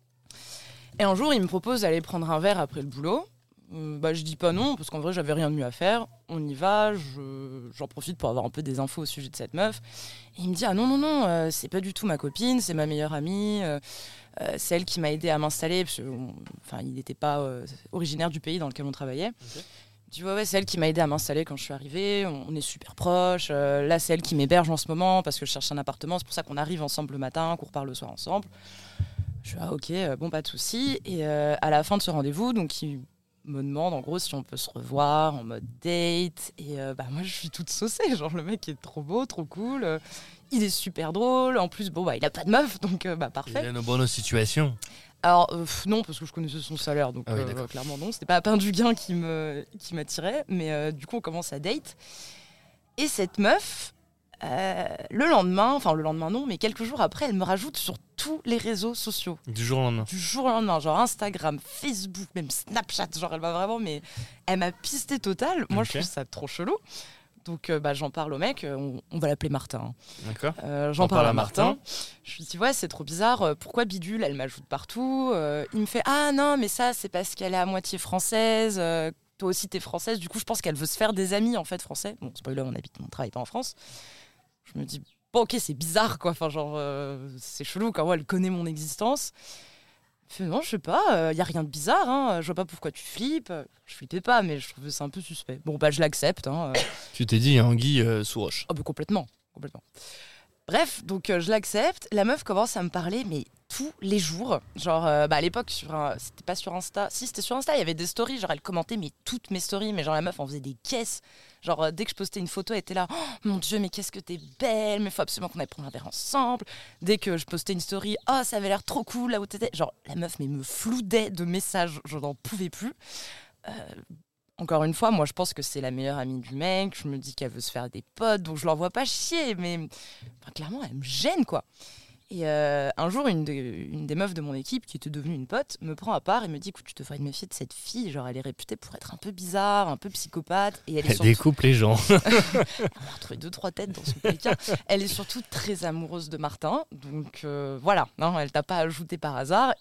Et un jour, il me propose d'aller prendre un verre après le boulot. Euh, bah, je dis pas non, parce qu'en vrai, j'avais rien de mieux à faire. On y va, je- j'en profite pour avoir un peu des infos au sujet de cette meuf. Et il me dit Ah non, non, non, euh, c'est pas du tout ma copine, c'est ma meilleure amie. euh, c'est elle qui m'a aidé à m'installer. parce que, on- Enfin, il n'était pas originaire du pays dans lequel on travaillait. Il dit Ouais, ouais, c'est elle qui m'a aidé à m'installer quand je suis arrivée. On, on est super proches. euh, là, c'est elle qui m'héberge en ce moment parce que je cherche un appartement. C'est pour ça qu'on arrive ensemble le matin, qu'on repart le soir ensemble. Je suis ah, ok, euh, bon, pas de souci. Et euh, à la fin de ce rendez-vous, donc il me demande en gros si on peut se revoir en mode date. Et euh, bah, moi, je suis toute saucée. Genre, le mec est trop beau, trop cool. euh, il est super drôle. En plus, bon, bah, il a pas de meuf, donc bah,
Il
parfait.
a une bonne situation.
Alors, euh, non, parce que je connaissais son salaire, donc
Ah oui,
euh, clairement non. C'était pas à pain du gain qui me qui m'attirait, mais euh, du coup, on commence à date. Et cette meuf, euh, le lendemain, enfin le lendemain non, mais quelques jours après, elle me rajoute sur tous les réseaux sociaux.
Du jour au lendemain.
Du jour au lendemain, genre Instagram, Facebook, même Snapchat, genre elle m'a vraiment, mais elle m'a pisté total. Moi, je trouve ça trop chelou. Donc, euh, bah, j'en parle au mec, euh, on, on va l'appeler Martin. hein.
D'accord
Euh, J'en parle
parle
à Martin.
Martin.
Je lui dis ouais c'est trop bizarre. Pourquoi bidule Elle m'ajoute partout. Il me fait ah non mais ça c'est parce qu'elle est à moitié française. toi aussi t'es française. Du coup je pense qu'elle veut se faire des amis en fait français. Bon spoiler on habite on travaille pas en France. Je me dis bon ok c'est bizarre quoi. Enfin genre euh, c'est chelou comment elle connaît mon existence. Fait non je sais pas. Il y a rien de bizarre. Hein, je vois pas pourquoi tu flippes. Je flippais pas mais je trouvais ça un peu suspect. Bon bah je l'accepte. Hein, euh.
Tu t'es dit Anguille euh, sous roche.
Ah bah complètement, complètement. Bref, donc euh, je l'accepte. La meuf commence à me parler, mais tous les jours. Genre, euh, bah, à l'époque, sur c'était pas sur Insta. Si, c'était sur Insta, il y avait des stories. Genre, elle commentait mais toutes mes stories. Mais genre, la meuf en faisait des caisses. Genre, euh, dès que je postais une photo, elle était là. Oh, mon Dieu, mais qu'est-ce que t'es belle. Mais faut absolument qu'on aille prendre un verre ensemble. Dès que je postais une story, oh, ça avait l'air trop cool là où t'étais. Genre, la meuf, mais me floudait de messages. Je n'en pouvais plus. Encore une fois, moi je pense que c'est la meilleure amie du mec. Je me dis qu'elle veut se faire des potes, donc je l'envoie pas chier. Mais enfin, clairement, elle me gêne quoi. Et euh, un jour, une, de- une des meufs de mon équipe, qui était devenue une pote, me prend à part et me dit Écoute, tu devrais te méfier de cette fille. Genre, elle est réputée pour être un peu bizarre, un peu psychopathe. Et elle est
Elle
surtout.
découpe les gens.
Retrouvé deux, trois têtes dans son pékin. Elle est surtout très amoureuse de Martin. Donc euh, voilà, non, elle t'a pas ajouté par hasard,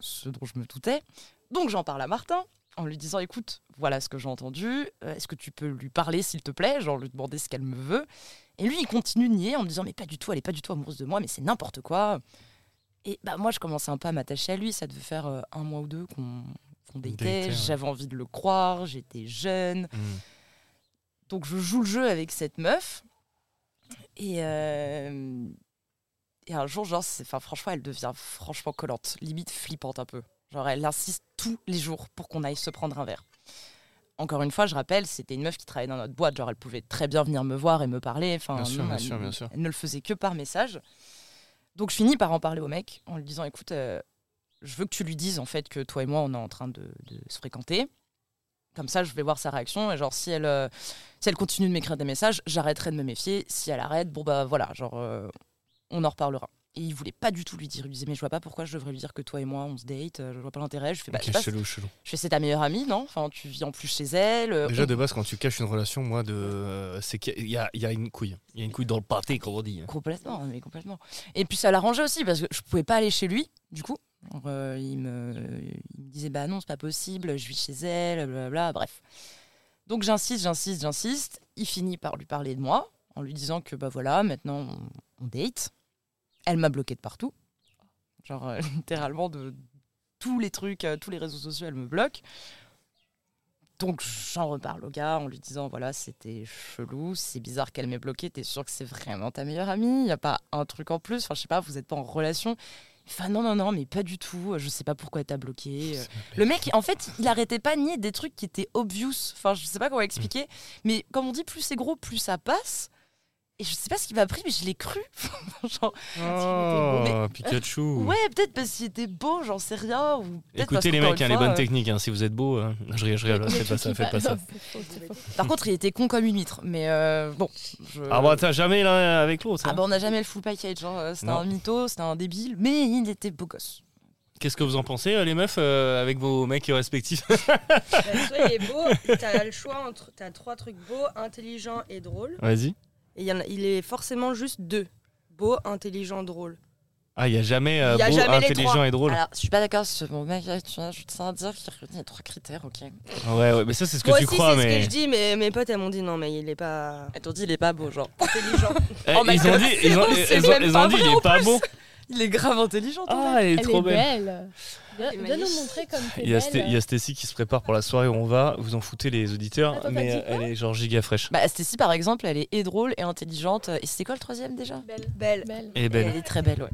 ce dont je me doutais. Donc j'en parle à Martin en lui disant écoute, voilà ce que j'ai entendu. Euh, Est-ce que tu peux lui parler s'il te plaît? Genre lui demander ce qu'elle me veut. Et lui, il continue de nier en me disant mais pas du tout, elle est pas du tout amoureuse de moi, mais c'est n'importe quoi. Et bah moi, je commençais un peu à m'attacher à lui. Ça devait faire euh, un mois ou deux qu'on
ouais.
J'avais envie de le croire. J'étais jeune.
Hmm.
Donc je joue le jeu avec cette meuf. Et, euh, et un jour, genre, enfin, franchement, elle devient franchement collante, limite flippante un peu. Genre, elle insiste tous les jours pour qu'on aille se prendre un verre. Encore une fois, je rappelle, c'était une meuf qui travaillait dans notre boîte. Genre, elle pouvait très bien venir me voir et me parler. Enfin,
Bien sûr,
non,
bien
elle,
sûr, bien sûr.
elle ne le faisait que par message. Donc, je finis par en parler au mec en lui disant écoute, euh, je veux que tu lui dises en fait que toi et moi, on est en train de, de se fréquenter. Comme ça, je vais voir sa réaction. Et genre, si elle, euh, si elle continue de m'écrire des messages, j'arrêterai de me méfier. Si elle arrête, bon bah voilà, genre, euh, on en reparlera. Et il voulait pas du tout lui dire. Il lui disait, mais je vois pas pourquoi je devrais lui dire que toi et moi, on se date. euh, Je vois pas l'intérêt. Je fais, bah, je sais
Ok,
pas,
chelou, chelou.
je fais, c'est ta meilleure amie, non? Enfin, tu vis en plus chez elle. euh,
Déjà
on-
de base, quand tu caches une relation, moi, de, euh, c'est qu'il y a, il y a une couille. Il y a une couille dans le pâté, comme on dit.
Complètement, mais complètement. Et puis ça l'arrangeait aussi parce que je pouvais pas aller chez lui, du coup. Euh, il, me, il me disait bah non, c'est pas possible, je vis chez elle, blablabla, bref. Donc j'insiste, j'insiste, j'insiste. il finit par lui parler de moi en lui disant que bah voilà, maintenant on, on date. Elle m'a bloqué de partout. Genre euh, littéralement de tous les trucs, euh, tous les réseaux sociaux, elle me bloque. Donc j'en reparle au gars en lui disant voilà, c'était chelou, c'est bizarre qu'elle m'ait bloqué, t'es sûr que c'est vraiment ta meilleure amie? Il y a pas un truc en plus? Enfin, je sais pas, vous n'êtes pas en relation? Enfin, non, non, non, mais pas du tout. Je sais pas pourquoi elle t'a bloqué. Le mec, en fait, il arrêtait pas de nier des trucs qui étaient obvious. Enfin, je sais pas comment expliquer. Mais comme on dit, plus c'est gros, plus ça passe. Et je sais pas ce qui m'a pris, mais je l'ai cru. Genre,
Oh, Pikachu.
ouais, peut-être parce qu'il était beau, j'en sais rien. Ou peut-être parce
Écoutez les mecs, hein, les bonnes
euh,
techniques. hein, si vous êtes beau, hein. je rigole, je rigole, faites pas ça, faites pas ça.
Par contre, il était con comme une huître. Mais euh, bon. je-
Ah bah t'as jamais l'un avec l'autre.
Ah
hein.
bah, on n'a jamais le full package. Euh, C'était un mytho, c'était un débile, mais il était beau gosse.
Qu'est-ce que vous en pensez, les meufs, euh, avec vos mecs respectifs?
Bah, soit il est beau, t'as le choix entre. T'as trois trucs beaux, intelligents et drôles.
Vas-y.
Et il, y en a- il est forcément juste deux. Beau, intelligent, drôle.
Ah, il y a jamais euh,
Il y a
beau,
jamais les
intelligent
trois.
et drôle.
Alors, je suis pas d'accord sur mon mec, tu vois, je tiens à dire qu'il y a trois critères, ok.
Ouais, ouais, mais ça c'est ce que
Moi
tu
aussi,
crois,
c'est ce
mais.
que je dis, mais mes potes, elles m'ont dit non, mais il est pas
Elle t'ont dit, il est pas beau, genre.
intelligent.
Eh,
Oh
ils ont dit,
c'est
ils ont,
bon,
ils
c'est
ont-
même
ils ont
pas
dit, il est pas beau.
Il est grave intelligent.
Ah, elle est
Elle
trop
est
belle.
belle. Viens,
Elle
nous montrer comme t'es
Il y, a
belle.
Sté- il y a Stacy qui se prépare pour la soirée où on va. Vous en foutez les auditeurs,
Attends, t'as
mais
dit
euh, elle est genre giga fraîche.
Bah, Stécie, par exemple, elle est et drôle et intelligente. Et c'était quoi le troisième déjà?
Belle.
Belle.
Belle.
Elle est
Elle
belle.
est très belle, ouais.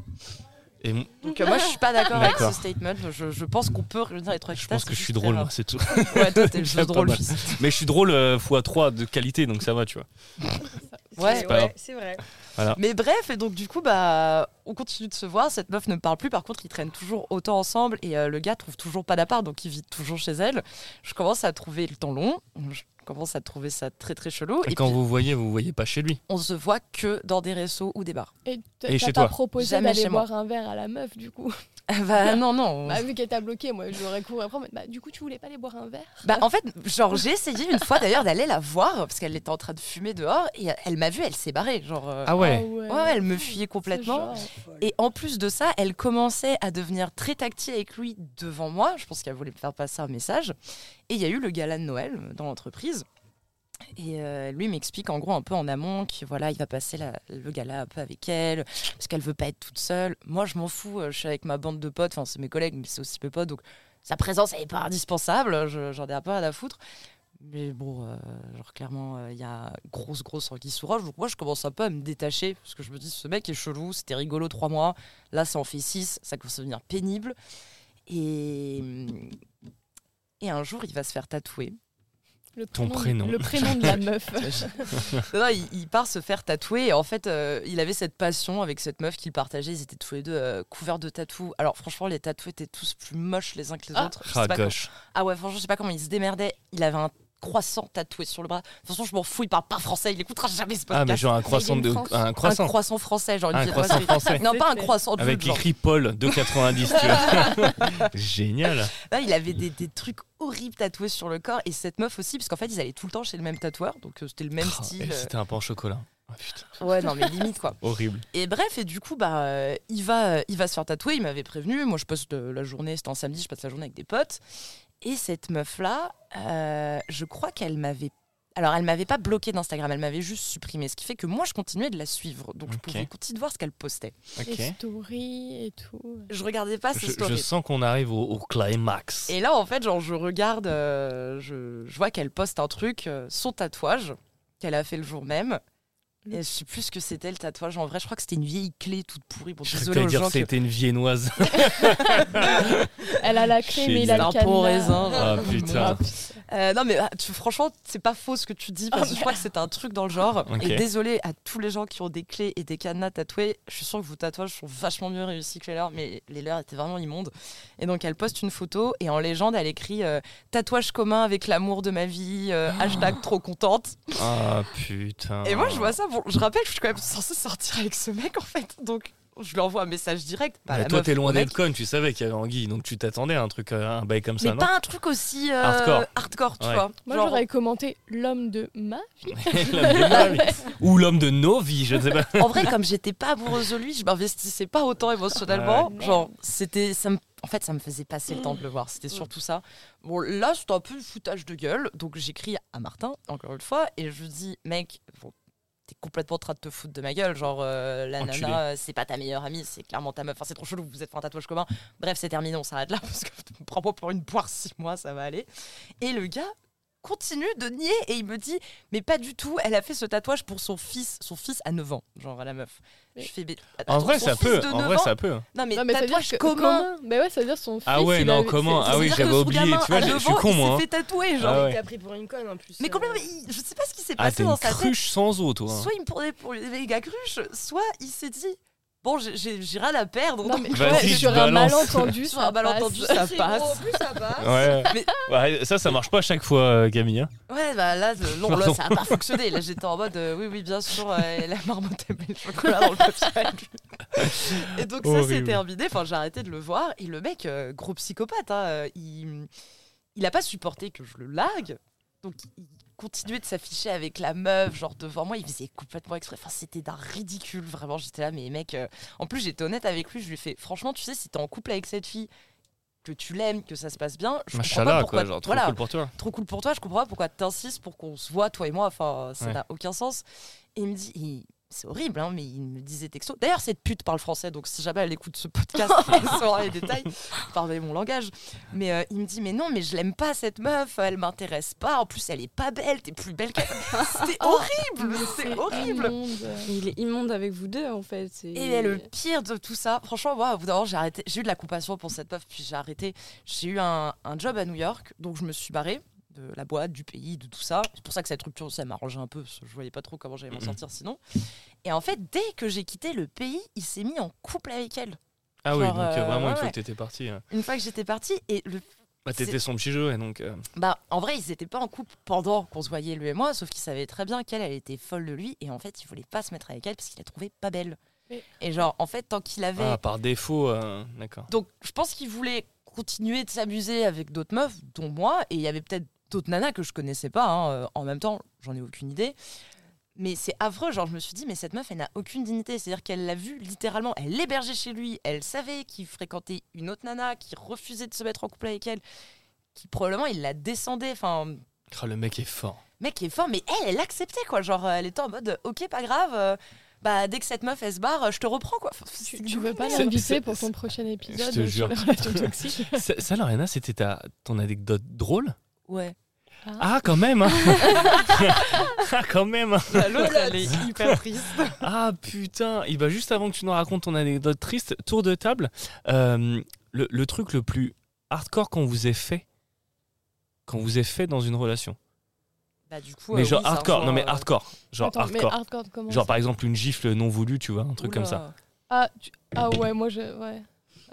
Et m-
Donc, euh, moi, je suis pas d'accord avec
D'accord.
ce statement. Je, je pense qu'on peut réunir les trois
je pense que je suis drôle, moi, c'est tout.
Ouais, toi, t'es
Déjà pas
drôle.
mal. Mais je suis drôle euh, x3 de qualité, donc ça va, tu vois.
Ouais.
C'est- ouais, vrai.
Mais bref, et donc du coup, bah, on continue de se voir. Cette meuf ne me parle plus. Par contre, ils traînent toujours autant ensemble et euh, le gars trouve toujours pas d'appart, donc il vit toujours chez elle. Je commence à trouver le temps long. Je commence à trouver ça très très chelou.
Et
Et
quand
puis,
vous voyez, vous voyez pas chez lui.
on se voit que dans des restos ou des bars.
Et
Et
t'as
chez
pas
toi
proposé
Jamais
d'aller boire un verre à la meuf, du coup.
bah non, non.
Bah, vu qu'elle t'a bloqué, moi, j'aurais couru après. mais Bah, du coup, tu voulais pas aller boire un verre?
Bah, en fait, genre, j'ai essayé une fois d'ailleurs d'aller la voir parce qu'elle était en train de fumer dehors et elle m'a vue, elle s'est barrée. Genre, euh,
Ah ouais.
ouais.
ouais, elle me fuyait complètement. Et en plus de ça, elle commençait à devenir très tactile avec lui devant moi. Je pense qu'elle voulait me faire passer un message. Et il y a eu le gala de Noël dans l'entreprise. Et euh, lui m'explique en gros un peu en amont qu'il voilà, il va passer la- le gala un peu avec elle parce qu'elle veut pas être toute seule. Moi, je m'en fous. euh, Je suis avec ma bande de potes. Enfin, c'est mes collègues, mais c'est aussi mes potes. Donc, sa présence elle est pas indispensable. Je- J'en ai un peu à foutre. Mais bon, euh, genre clairement, euh, il y a grosse, grosse anguille sous roche. Donc moi, je commence un peu à me détacher parce que je me dis, ce mec est chelou, c'était rigolo trois mois. Là, ça en fait six, ça commence à devenir pénible. Et, et un jour, il va se faire tatouer.
Le
Ton
prénom-. Le prénom de la meuf.
Non, non, il, il part se faire tatouer et en fait, euh, il avait cette passion avec cette meuf qu'il partageait. Ils étaient tous les deux euh, couverts de tatous. Alors franchement, les tatous étaient tous plus moches les uns que les
Ah.
autres.
Ah,
pas. Ah ouais, franchement, je sais pas comment il se démerdait. Il avait un croissant tatoué sur le bras. De toute façon, je m'en fous, il parle pas français, il écoutera jamais ce podcast.
Ah, mais genre un croissant de. Un
un
croissant.
croissant français, genre une
Un croissant français.
Non, pas un croissant de
Avec écrit Paul 2,90, tu vois. Génial.
Là, il avait des, des trucs horribles tatoués sur le corps et cette meuf aussi, parce qu'en fait, ils allaient tout le temps chez le même tatoueur, donc euh, c'était le même
Oh,
style.
et
euh,
C'était un pain au chocolat. Ah, putain,
Ouais, non, mais limite quoi.
horrible.
Et bref, et du coup, bah, euh, il, va, euh, il va se faire tatouer. Il m'avait prévenu. Moi, je passe de la journée, c'était un samedi, je passe la journée avec des potes. Et cette meuf-là, euh, je crois qu'elle m'avait. Alors, elle m'avait pas bloqué d'Instagram, elle m'avait juste supprimé. Ce qui fait que moi, je continuais de la suivre. Donc, je
Ok.
pouvais continuer de voir ce qu'elle postait.
Ok.
Les stories et tout.
Je regardais pas ses
Je, je
stories.
sens qu'on arrive au, au climax.
Et là, en fait, genre, je regarde, euh, je, je vois qu'elle poste un truc, euh, son tatouage, qu'elle a fait le jour même. Et je sais plus ce que c'était le tatouage. En vrai, je crois que c'était une vieille clé toute pourrie. Bon,
Je
désolé
dire
gens
que c'était une viennoise.
Elle a la clé, mais il a
C'est
le
un
cadenas.
raisin.
Ah putain.
Euh, non mais ah, tu- franchement c'est pas faux ce que tu dis parce que je crois que c'est un truc dans le genre.
Ok.
et désolé à tous les gens qui ont des clés et des cadenas tatoués. Je suis sûre que vos tatouages sont vachement mieux réussis que les leurs mais les leurs étaient vraiment immondes. Et donc elle poste une photo et en légende elle écrit euh, tatouage commun avec l'amour de ma vie euh, hashtag trop contente
Ah putain.
et moi je vois ça bon je rappelle que je suis quand même censée sortir avec ce mec en fait. Donc je lui envoie un message direct pas
Mais
la
toi, t'es loin d'être conne, tu savais qu'il y avait Anguille, donc tu t'attendais à un truc, à un bail comme ça,
mais
non
pas un truc aussi euh,
Hardcore.
hardcore tu
Ouais.
vois
Moi,
Genre-
j'aurais commenté l'homme de ma vie.
L'homme de ma vie. Ou l'homme de nos vies, je ne sais pas.
en vrai, comme j'étais pas amoureuse de lui, je m'investissais pas autant émotionnellement. Genre, c'était, ça me, en fait, ça me faisait passer le temps de le voir. C'était surtout ça. Bon, là, c'était un peu le foutage de gueule. Donc, j'écris à Martin, encore une fois, et je lui dis, mec, bon, t'es complètement en train de te foutre de ma gueule. Genre, euh, la
Enculé.
nana, c'est pas ta meilleure amie, c'est clairement ta meuf. Enfin, c'est trop chelou, vous êtes fait un tatouage commun. Bref, c'est terminé, on s'arrête là, parce que prends-moi pour une poire six mois, ça va aller. Et le gars continue de nier et il me dit mais pas du tout elle a fait ce tatouage pour son fils son fils a 9 ans genre à la meuf
Mais-
je fais mais-
En
attends,
vrai,
son
ça peut. En
9
vrai,
ans
ça peut.
non mais,
Non, mais ça veut dire
tatouage
que
commun
Bah ouais, ça veut dire son fils.
Ah ouais,
il
non,
avait-
comment Ah oui, j'avais oublié, tu vois,
à
je-
9
je suis con,
il
moi,
s'est
hein.
fait tatouer
Ah
genre
ouais.
T'as pris pour une conne en plus.
mais
euh.
complètement il- je sais pas ce qui s'est
Ah,
passé dans
une
sa tête
cruche sans eau, toi.
soit il me prenait pour les méga cruches soit il s'est dit bon rien à perdre
Non, mais ouais, sur un
balance.
malentendu,
Sur
ça
un malentendu,
passe.
ça
C'est
passe.
gros, en plus ça passe.
Ouais.
Mais-
Ouais, ça, ça marche pas à chaque fois, euh, Camille. hein.
Ouais, bah là, euh, non, là, ça a pas fonctionné. Là, j'étais en mode, euh, oui, oui, bien sûr, euh, la marmotte a mis le chocolat dans le papier. Et donc, ça, c'est
Horrible.
terminé. Enfin, j'ai arrêté de le voir. Et le mec, euh, gros psychopathe, hein, euh, il, il a pas supporté que je le largue. Donc, il continuait de s'afficher avec la meuf, genre devant moi. Il faisait complètement exprès. Enfin, c'était d'un ridicule, vraiment. J'étais là, mais mec, euh, en plus, j'étais honnête avec lui. Je lui ai fait, franchement, tu sais, si t'es en couple avec cette fille, que tu l'aimes, que ça se passe bien, je comprends pas
Machallah,
pourquoi.
quoi. Genre, trop
voilà,
cool pour toi.
trop cool pour toi, je comprends pas pourquoi t'insistes pour qu'on se voit, toi et moi, enfin, ça
Ouais.
n'a aucun sens. Et il me dit, il- c'est horrible, hein, mais il me disait texto. D'ailleurs, cette pute parle français, donc si jamais elle écoute ce podcast, elle saura les détails. Pardonnez mon langage. Mais euh, il me dit, mais non, mais je l'aime pas cette meuf, elle m'intéresse pas, en plus elle est pas belle, t'es plus belle qu'elle. C'était horrible, c'est horrible.
immonde.
Il est immonde avec vous deux, en fait. c'est-
Et le pire de tout ça, franchement, moi, au bout d'un moment, j'ai arrêté. J'ai eu de la compassion pour cette meuf, puis j'ai arrêté. J'ai eu un, un job à New York, donc je me suis barrée de la boîte, du pays, de tout ça. C'est pour ça que cette rupture, ça m'arrangeait un peu, parce que je voyais pas trop comment j'allais m'en
Mhm.
sortir sinon. Et en fait, dès que j'ai quitté le pays, il s'est mis en couple avec elle.
Ah oui, donc euh,
euh,
vraiment,
ouais,
une fois
ouais.
que t'étais parti. euh,
Une fois que j'étais partie, et le
Bah, t'étais son petit jeu, et donc. euh,
Bah, en vrai, ils n'étaient pas en couple pendant qu'on se voyait, lui et moi, sauf qu'il savait très bien qu'elle, elle était folle de lui, et en fait, il voulait pas se mettre avec elle parce qu'il la trouvait pas belle. Et genre, en fait, tant qu'il avait.
Ah, par défaut, euh, d'accord.
Donc, je pense qu'il voulait continuer de s'amuser avec d'autres meufs, dont moi, et il y avait peut-être d'autres nanas que je connaissais pas. hein, euh, En même temps, j'en ai aucune idée. Mais c'est affreux, genre je me suis dit, mais cette meuf, elle n'a aucune dignité. C'est-à-dire qu'elle l'a vu littéralement, elle l'hébergeait chez lui, elle savait qu'il fréquentait une autre nana, qui refusait de se mettre en couple avec elle, qui probablement il la descendait. Enfin,
Oh, le mec est fort.
mec qui est fort, mais elle, elle acceptait quoi. Genre, elle était en mode, ok, pas grave, euh, bah dès que cette meuf elle se barre, je te reprends quoi. Enfin,
Tu, tu veux pas l'inviter pour ton prochain épisode
Je te
sur
jure.
les relations toxiques
ça, ça, Lorena, c'était ta, ton anecdote drôle?
Ouais.
Ah, quand même hein. Ah, quand même hein.
L'autre, elle est hyper triste.
Ah, putain Et bah, juste avant que tu nous racontes ton anecdote triste, tour de table, euh, le, le truc le plus hardcore qu'on vous ait fait Qu'on vous ait fait dans une relation
Bah, du coup,
Mais
euh,
genre
oui,
hardcore,
rejoint,
non mais
euh,
hardcore Genre
Attends, mais
hardcore Genre par exemple une gifle non voulue, tu vois, un truc comme ça.
Ah, tu- ah ouais, moi je. Ouais.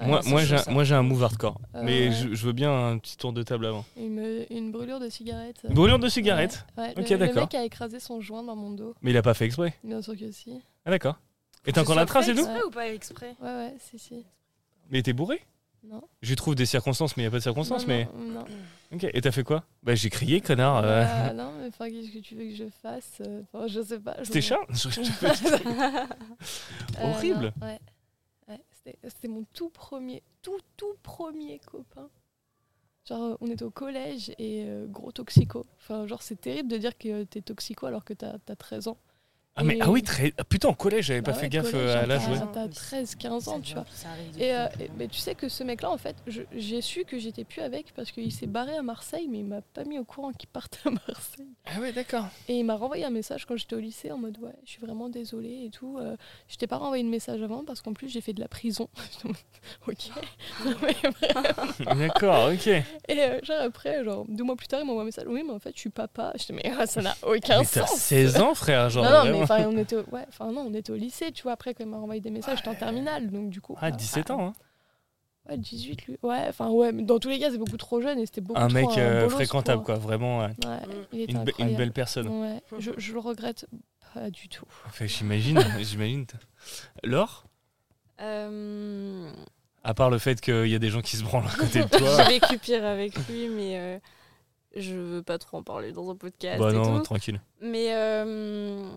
Moi, moi, j'ai, j'ai un move hardcore.
Euh,
mais je, je veux bien un petit tour de table avant.
Une, une brûlure de cigarette.
Une brûlure de cigarette
Ouais, ouais,
Ok,
le, le
d'accord.
mec a écrasé son joint dans mon dos.
Mais il a pas fait exprès.
Bien sûr que si.
Ah d'accord. Et t'as encore la trace et tout
exprès ou pas exprès
Ouais, ouais, si, si.
Mais t'es bourré
Non.
Je trouve des circonstances, mais il n'y a pas de circonstances.
non,
mais
Non, non.
Ok, et t'as fait quoi Bah j'ai crié, connard. euh.
Ah, non, mais enfin, qu'est-ce que tu veux que je fasse euh, enfin, Je sais pas.
C'était Charles
Euh,
Horrible.
non, ouais. C'était- mon tout premier, tout, tout premier copain. Genre, euh, on était au collège et euh, gros toxico. Enfin, genre, c'est terrible de dire que t'es toxico alors que t'as as 13 ans.
Ah, mais, ah oui, très... ah, putain, au collège, j'avais
Bah
pas fait
ouais,
gaffe
collège,
euh, à l'âge.
t'as-
ouais.
T'as 13, 15 ans, tu vois.
Ça arrive de
Et, euh,
en
et- mais tu sais que ce mec-là, en fait, j'ai su que j'étais plus avec parce qu'il s'est barré à Marseille, mais il m'a pas mis au courant qu'il partait à Marseille.
Ah ouais, d'accord.
Et il m'a renvoyé un message quand j'étais au lycée en mode ouais, je suis vraiment désolée et tout. Euh, je t'ai pas renvoyé de message avant parce qu'en plus j'ai fait de la prison. En ok. Mais.
D'accord, ok.
et euh, genre après, genre deux mois plus tard, il m'envoie un message. Oui, mais en fait, je suis papa. Je mais ah, ça n'a aucun
Mais t'as
sens.
16 ans, frère, genre.
non, non,
vraiment.
mais enfin, on était, au- ouais, enfin non, on était au lycée, tu vois. Après, quand il m'a renvoyé des messages, j'étais en terminale, donc du coup.
Ah,
bah,
17 ans, hein.
Ouais, 18 lui. Ouais, enfin ouais, mais dans tous les cas, c'est beaucoup trop jeune et c'était beaucoup
Un
trop
mec euh,
bolos,
fréquentable, quoi, vraiment. ouais.
Ouais, il était
Une, be- une
incroyable.
belle personne.
Ouais, je, je le regrette pas du tout.
Enfin, j'imagine, j'imagine. Laure?
Euh,
À part le fait qu'il y a des gens qui se branlent à côté de
J'ai
toi.
vécu pire avec lui, mais euh, je veux pas trop en parler dans un podcast
bah
et
non,
tout.
tranquille.
Mais euh,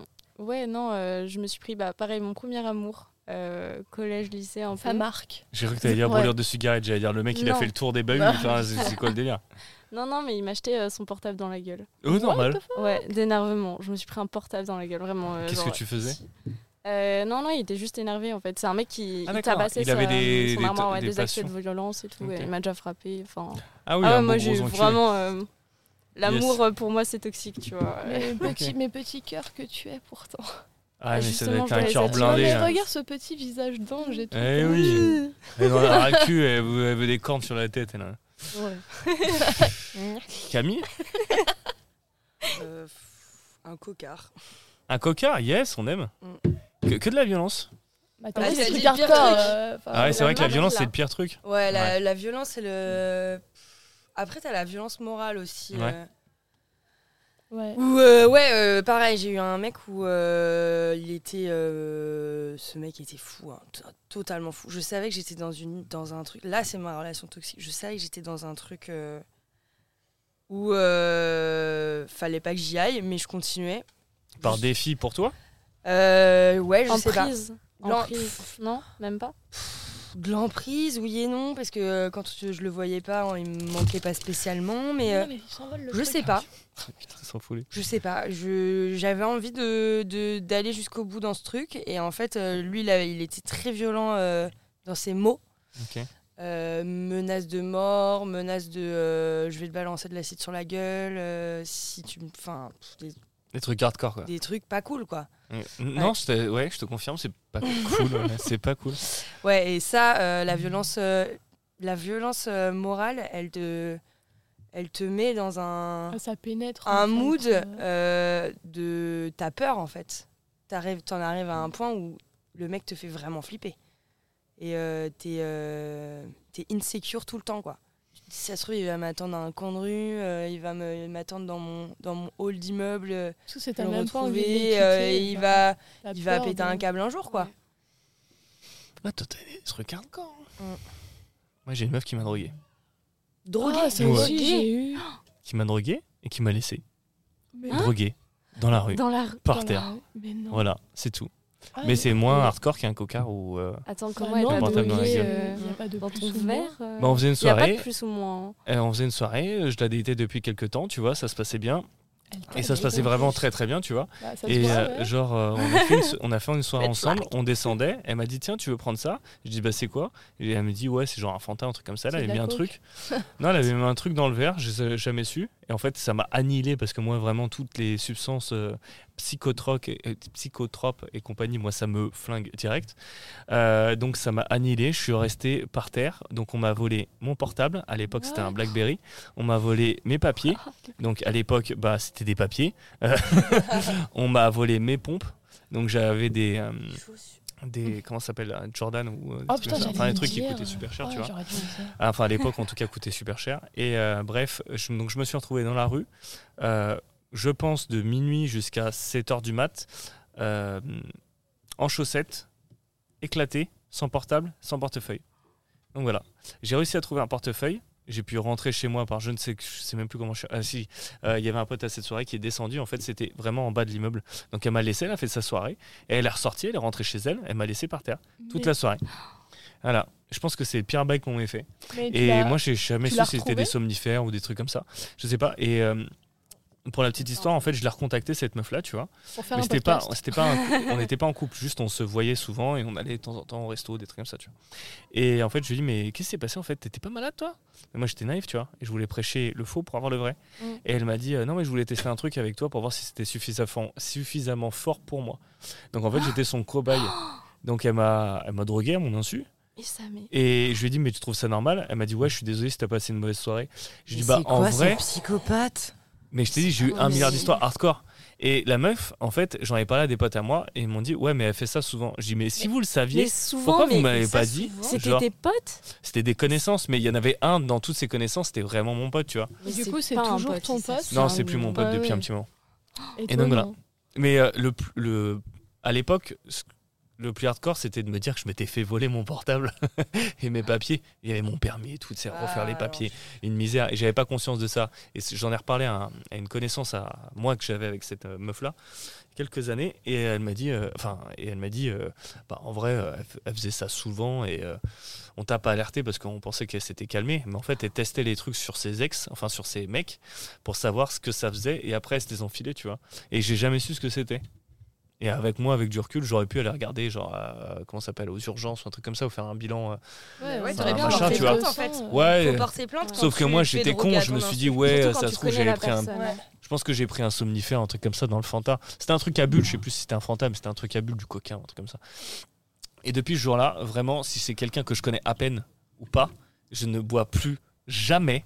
ouais, non, euh, je me suis pris, bah, pareil, mon premier amour. euh, collège, lycée, peu.
Ça marque.
J'ai cru que t'allais dire
Ouais.
brûlure de cigarette. J'allais dire le mec, il a fait le tour des bahuts.
Bah.
Enfin, c'est quoi le délire
Non, non, mais il m'a acheté euh, son portable dans la gueule.
Oh, normal.
Ouais, d'énervement. Je me suis pris un portable dans la gueule, vraiment. euh,
Qu'est-ce que tu faisais
Euh, non, non, il était juste énervé en fait. C'est un mec qui
Ah,
il tabassait
Il avait
sa-
des-
son
des-
armoire, ouais,
des
des, accès de violence et tout. Ouais, il m'a déjà frappé. Enfin,
Ah oui,
ah moi j'ai vraiment. L'amour euh, pour moi c'est toxique, tu vois.
Mais petit, mais petit cœur que tu es pourtant.
Ah, mais ça
justement,
doit être
je
un cœur blindé.
mais
là.
regarde ce petit visage d'ange et tout.
Eh oui. Elle est dans la racu, elle veut, elle veut des cornes sur la tête. Elle
Ouais.
Camille
Euh, un cocard.
Un cocard Yes, on aime.
Mm.
Que, que de la violence.
Bah,
Ah, c'est le pire truc.
euh,
Ah ouais, c'est vrai que la violence, c'est le pire truc.
Ouais, la,
Ouais.
la violence, c'est le. Après, t'as la violence morale aussi.
Ouais.
euh.
Ouais.
Ou euh, ouais, euh, pareil, j'ai eu un mec où euh, il était, euh, ce mec était fou, hein, t- totalement fou. Je savais que j'étais dans une, dans un truc. Là, c'est ma relation toxique. Je savais que j'étais dans un truc euh, où euh, fallait pas que j'y aille, mais je continuais.
Par
Je-
défi pour toi?
Euh, ouais, je
En
sais pas.
prise. En
Non,
prise. Non, même pas?
De l'emprise, oui et non, parce que euh, quand je, je le voyais pas, il me manquait pas spécialement, mais, euh,
Non, mais il s'envole, le
je sais pas.
Putain, ils s'en foutaient.
Je sais pas, je, j'avais envie de, de- d'aller jusqu'au bout dans ce truc. Et en fait, euh, lui, il, était très violent euh, dans ses mots. Euh, menace de mort, menace de euh, je vais te balancer de l'acide sur la gueule, euh, si tu me. Enfin, des,
Des trucs hardcore, quoi.
des trucs pas cool, quoi.
Non, je te, ouais, je te confirme, c'est pas cool. ouais, c'est pas cool.
Ouais, et ça, euh, la violence, euh, la violence euh, morale, elle te, elle te met dans un.
Ah, Ça pénètre.
un
en fait,
mood de t'as peur en fait t'arrives t'en arrives à un point où le mec te fait vraiment flipper et euh, t'es euh, t'es insecure tout le temps quoi si ça se trouve il va m'attendre dans un coin de rue euh, il va me- m'attendre dans mon dans mon hall d'immeuble euh,
Parce que c'est même pas envie
euh, et il va il va péter
de-
un câble un jour quoi
Ouais.
Ah, toi, t'as des trucs hardcore. Moi, j'ai une meuf qui m'a drogué.
drogué
Ah, ça
Ouais.
aussi, j'ai eu.
Qui m'a drogué et qui m'a laissé.
Mais
drogué. Dans la rue.
Dans la rue.
Par
dans la
terre.
rue. Mais non.
Voilà, c'est tout.
Ah,
Mais c'est moins hardcore qu'un cocard ou. euh,
Attends,
Bah
comment elle
dans la
drogué
gueule.
euh,
Il y a pas de
dans ton verre euh,
Bah, on faisait une
Il n'y a pas
soirée.
de plus ou moins.
euh, on faisait une soirée, je la datais depuis quelques temps, tu vois, ça se passait bien. Et ça se passait vraiment très très bien, tu vois.
Bah,
Et
voit,
euh,
ouais.
genre, euh, on, a fait une, on a fait une soirée ensemble, on descendait, elle m'a dit tiens, tu veux prendre ça? Je dis bah c'est quoi? Et elle me dit ouais, c'est genre un Fanta, un truc comme ça. Elle avait mis un
coke.
truc. non, elle avait mis un truc dans le verre, je n'ai jamais su. Et en fait, ça m'a annihilé parce que moi, vraiment, toutes les substances euh, psychotropes, et, euh, psychotropes et compagnie, moi, ça me flingue direct. Euh, donc ça m'a annihilé, je suis resté par terre. Donc on m'a volé mon portable, à l'époque c'était un Blackberry. On m'a volé mes papiers. Donc à l'époque, bah, c'était des papiers. Euh, on m'a volé mes pompes. Donc j'avais des, euh, des comment ça s'appelle Jordan ou euh,
Oh, putain,
enfin des trucs qui coûtaient super cher,
Ouais,
tu vois. Ah, Enfin, à l'époque, en tout cas, coûtait super cher. Et euh, bref, je, donc je me suis retrouvé dans la rue, euh, je pense de minuit jusqu'à 7h du mat, euh, en chaussettes, éclaté, sans portable, sans portefeuille. Donc voilà, j'ai réussi à trouver un portefeuille. J'ai pu rentrer chez moi par je ne sais, je sais même plus comment je suis. Ah si, euh, il y avait un pote à cette soirée qui est descendu. En fait, c'était vraiment en bas de l'immeuble. Donc elle m'a laissé, elle a fait sa soirée. Et elle est ressortie, elle est rentrée chez elle. Elle m'a laissé par terre toute
Mais-
la soirée. Voilà, je pense que c'est le pire bail qu'on m'ait fait.
mais
Et moi, j'ai jamais su si c'était des somnifères ou des trucs comme ça. Je sais pas. Et euh, pour la petite histoire, en fait, je l'ai recontacté cette meuf-là, tu vois.
pour faire
Mais
un
c'était pas, c'était pas, un on n'était pas en couple. Juste, on se voyait souvent et on allait de temps en temps au resto, des trucs comme ça, tu vois. Et en fait, je lui dis, mais qu'est-ce qui s'est passé en fait? T'étais pas malade, toi? Mais moi, j'étais naïf, tu vois. Et je voulais prêcher le faux pour avoir le vrai.
Mm.
Et elle m'a dit, euh, non, mais je voulais tester un truc avec toi pour voir si c'était suffisamment, suffisamment fort pour moi. Donc en fait, j'étais son cobaye. Donc elle m'a, elle m'a drogué à mon insu.
Et ça, mais.
Et je lui ai dit, mais tu trouves ça normal? Elle m'a dit, ouais, je suis désolé si t'as passé une mauvaise soirée. Je lui ai dit, bah
c'est
en
quoi,
vrai,
psychopathe
mais je t'ai dit, j'ai eu un milliard d'histoires hardcore. Et la meuf, en fait, j'en ai parlé à des potes à moi et ils m'ont dit, ouais, mais elle fait ça souvent. Je dis, mais si vous le saviez,
souvent,
pourquoi vous
mais
m'avez pas dit
C'était tes potes
c'était des connaissances, mais il y en avait un dans toutes ces connaissances, c'était vraiment mon pote, tu vois.
Mais
du coup, c'est
pas un
toujours
pote,
ton pote
Non, c'est plus mon pote
Ouais,
depuis
ouais.
un petit moment.
Et,
Et
toi,
donc, voilà. Mais euh, le, le, à l'époque, le plus hardcore, c'était de me dire que je m'étais fait voler mon portable et mes papiers. Il y avait mon permis et tout, c'est refaire
Ah,
les papiers, une misère. Et j'avais pas conscience de ça. Et j'en ai reparlé à, un- à une connaissance à moi que j'avais avec cette meuf là quelques années et elle m'a dit euh, enfin et elle m'a dit euh, bah, en vrai euh, elle, faisait ça souvent et euh, on t'a pas alerté parce qu'on pensait qu'elle s'était calmée mais en fait elle testait les trucs sur ses ex enfin sur ses mecs pour savoir ce que ça faisait et après elle se les enfilait tu vois et j'ai jamais su ce que c'était et avec moi avec du recul j'aurais pu aller regarder genre euh, comment ça s'appelle aux urgences ou un truc comme ça ou faire un bilan euh.
Ouais,
Ouais,
va
bien
machin, tu vois.
plainte, en fait.
ouais
Faut plainte
sauf que moi j'étais con je me suis dit ouais ça se trouve j'avais pris un.
Ouais.
je pense que j'ai pris un somnifère, un truc comme ça dans le Fanta. C'était un truc à bulle, je sais plus si c'était un Fanta, mais c'était un truc à bulle, du coquin, un truc comme ça. Et depuis ce jour-là, vraiment, si c'est quelqu'un que je connais à peine ou pas, je ne bois plus jamais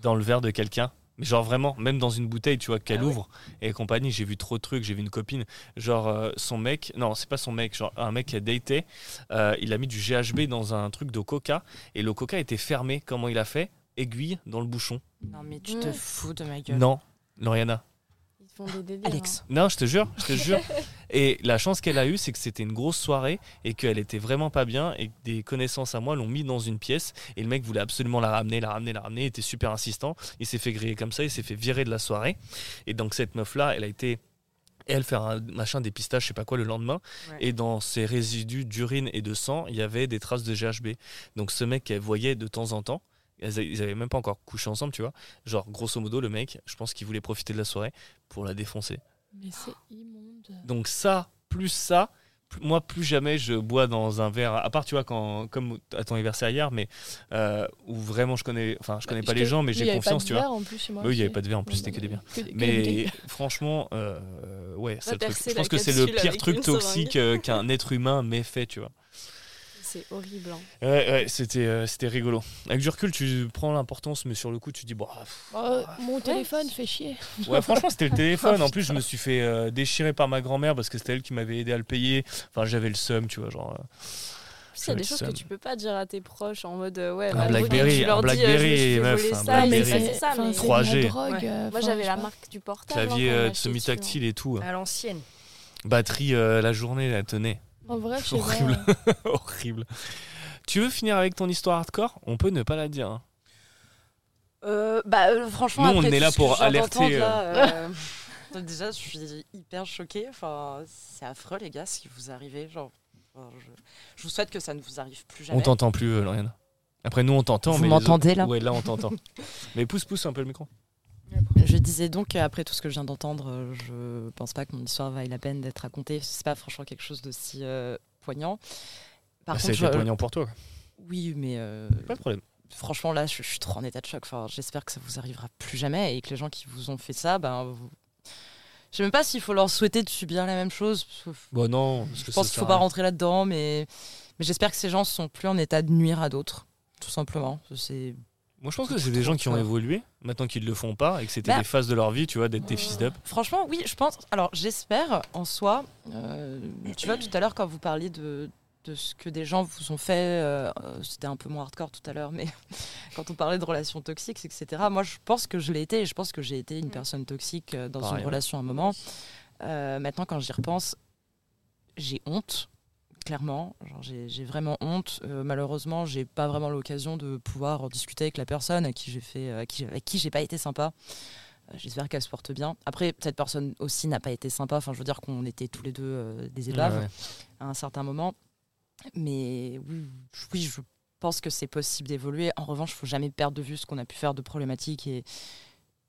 dans le verre de quelqu'un. Mais genre vraiment, même dans une bouteille, tu vois, qu'elle
Ah ouais
ouvre et compagnie, j'ai vu trop de trucs, j'ai vu une copine, genre euh, son mec, non, c'est pas son mec, genre un mec qui a daté, euh, il a mis du GHB dans un truc de coca et le coca était fermé. Comment il a fait? Aiguille dans le bouchon.
Non, mais tu te
Ouais.
fous de ma gueule.
Non, Lauriana.
Ils font des délires.
Alex.
Non, je te jure, je te jure. Et la chance qu'elle a eue, c'est que c'était une grosse soirée et qu'elle était vraiment pas bien et que des connaissances à moi l'ont mis dans une pièce et le mec voulait absolument la ramener, la ramener, la ramener, il était super insistant. Il s'est fait griller comme ça, il s'est fait virer de la soirée. Et donc cette meuf-là, elle a été elle faire un machin dépistage, je sais pas quoi, le lendemain.
Ouais.
Et dans ses résidus d'urine et de sang, il y avait des traces de GHB. Donc ce mec qu'elle voyait de temps en temps, ils avaient même pas encore couché ensemble, tu vois. Genre, grosso modo, le mec, je pense qu'il voulait profiter de la soirée pour la défoncer.
Mais c'est immonde.
Donc ça, plus ça, plus- moi plus jamais je bois dans un verre, à part tu vois quand, comme à ton anniversaire hier, mais euh, où vraiment je connais, enfin je connais pas les gens, mais j'ai confiance, tu vois.
En plus, chez moi,
Oui, il n'y avait pas de verre en plus, c'était que des biens.
Que des- des
Mais franchement, euh, ouais, c'est le truc. Je pense que c'est le pire truc toxique euh, qu'un être humain m'ait fait, tu vois.
C'est horrible. hein.
Ouais, ouais, c'était, euh, c'était rigolo. Avec du recul, tu prends l'importance, mais sur le coup, tu dis, bon, ah, pff,
Oh, mon téléphone fait chier.
Ouais, franchement, c'était le téléphone. En plus, je me suis fait euh, déchirer par ma grand-mère parce que c'était elle qui m'avait aidé à le payer. Enfin, j'avais le seum, tu vois, genre. euh,
Il y a des choses que tu peux pas dire à tes proches en mode euh, ouais,
Un
que
Blackberry,
tu leur
un
dis, euh, je me
Blackberry,
suis fait
meuf,
voler
un
ça,
Blackberry.
mais
Blackberry.
c'est ça,
Enfin,
mais
c'est
3G.
de la drogue,
Ouais.
euh,
Moi j'avais la marque du portable.
Clavier
hein,
euh,
l'a
semi-tactile et tout.
À l'ancienne.
Batterie euh, la journée, elle tenait.
En vrai, je sais
Horrible.
pas.
Horrible. Tu veux finir avec ton histoire hardcore? On peut ne pas la dire. hein.
Euh, bah, euh, franchement,
Nous, on
après
est
tout
là
ce que
pour
je viens
alerter,
d'entendre, là, euh, Déjà, je suis hyper choquée. Enfin, c'est affreux, les gars, ce qui vous arrivez. Genre, enfin, je, je vous souhaite que ça ne vous arrive plus jamais.
On t'entend plus, euh, Lauriane. Après, nous, on t'entend.
Vous
mais les
m'entendez,
autres-
là
Ouais, là, on t'entend. mais pousse, pousse un peu le micro.
Je disais donc, euh, après tout ce que je viens d'entendre, euh, je pense pas que mon histoire vaille la peine d'être racontée. C'est pas franchement quelque chose d'aussi euh, poignant. Par
Ah, ça a
contre,
été
je-
poignant pour toi.
oui, mais euh,
Pas de problème.
franchement, là, je, je suis trop en état de choc. Enfin, J'espère que ça vous arrivera plus jamais et que les gens qui vous ont fait ça, ben, vous... je sais même pas s'il faut leur souhaiter de subir la même chose.
Bon, non. parce que
Je pense qu'il
sert
faut pas rentrer là-dedans, mais, mais j'espère que ces gens sont plus en état de nuire à d'autres, tout simplement. C'est
Moi, je pense que c'est des gens qui ont évolué, maintenant qu'ils le font pas, et que c'était
Bah.
des phases de leur vie, tu vois, d'être des fils d'up.
Franchement, oui, je pense. Alors, j'espère en soi. euh, tu vois, tout à l'heure, quand vous parliez de, de ce que des gens vous ont fait, euh, euh, c'était un peu moins hardcore tout à l'heure, mais quand on parlait de relations toxiques, etc., moi, je pense que je l'ai été et je pense que j'ai été une personne toxique euh, dans
Pareil,
une relation à un moment. Euh, maintenant, quand j'y repense, j'ai honte. Clairement, j'ai vraiment honte. Euh, malheureusement, j'ai pas vraiment l'occasion de pouvoir discuter avec la personne à qui j'ai fait, à qui, avec qui j'ai pas été sympa. Euh, J'espère qu'elle se porte bien. Après, cette personne aussi n'a pas été sympa. Enfin, je veux dire qu'on était tous les deux euh, des
Ouais, ouais.
à un certain moment. Mais oui, je- oui, je pense que c'est possible d'évoluer. En revanche, il faut jamais perdre de vue ce qu'on a pu faire de problématique et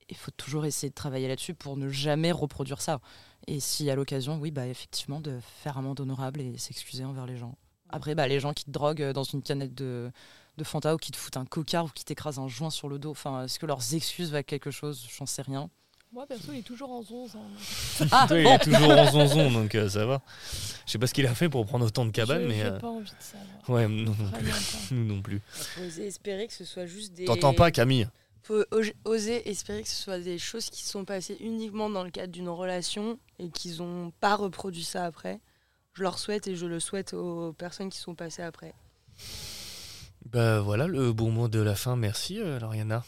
il faut toujours essayer de travailler là-dessus pour ne jamais reproduire ça. Et si à l'occasion, oui, bah effectivement, de faire amende honorable et s'excuser envers les gens. Après, bah, les gens qui te droguent dans une canette de, de Fanta ou qui te foutent un cocard ou qui t'écrasent un joint sur le dos, enfin, est-ce que leurs excuses valent quelque chose? J'en sais rien.
Moi, perso, il est toujours en 11 ans.
Ah,
Toi, il est toujours en zonzon, donc euh, ça va. Je sais pas ce qu'il a fait pour prendre autant de cabanes,
Je-
mais.
J'ai
euh,
pas envie de savoir.
Ouais, nous non plus. Nous non plus.
Espérer que ce soit juste des.
T'entends pas, Camille?
Faut oser espérer que ce soit des choses qui se sont passées uniquement dans le cadre d'une relation et qu'ils n'ont pas reproduit ça après. Je leur souhaite et je le souhaite aux personnes qui sont passées après.
Bah voilà le bon mot de la fin, merci euh, Lauriana.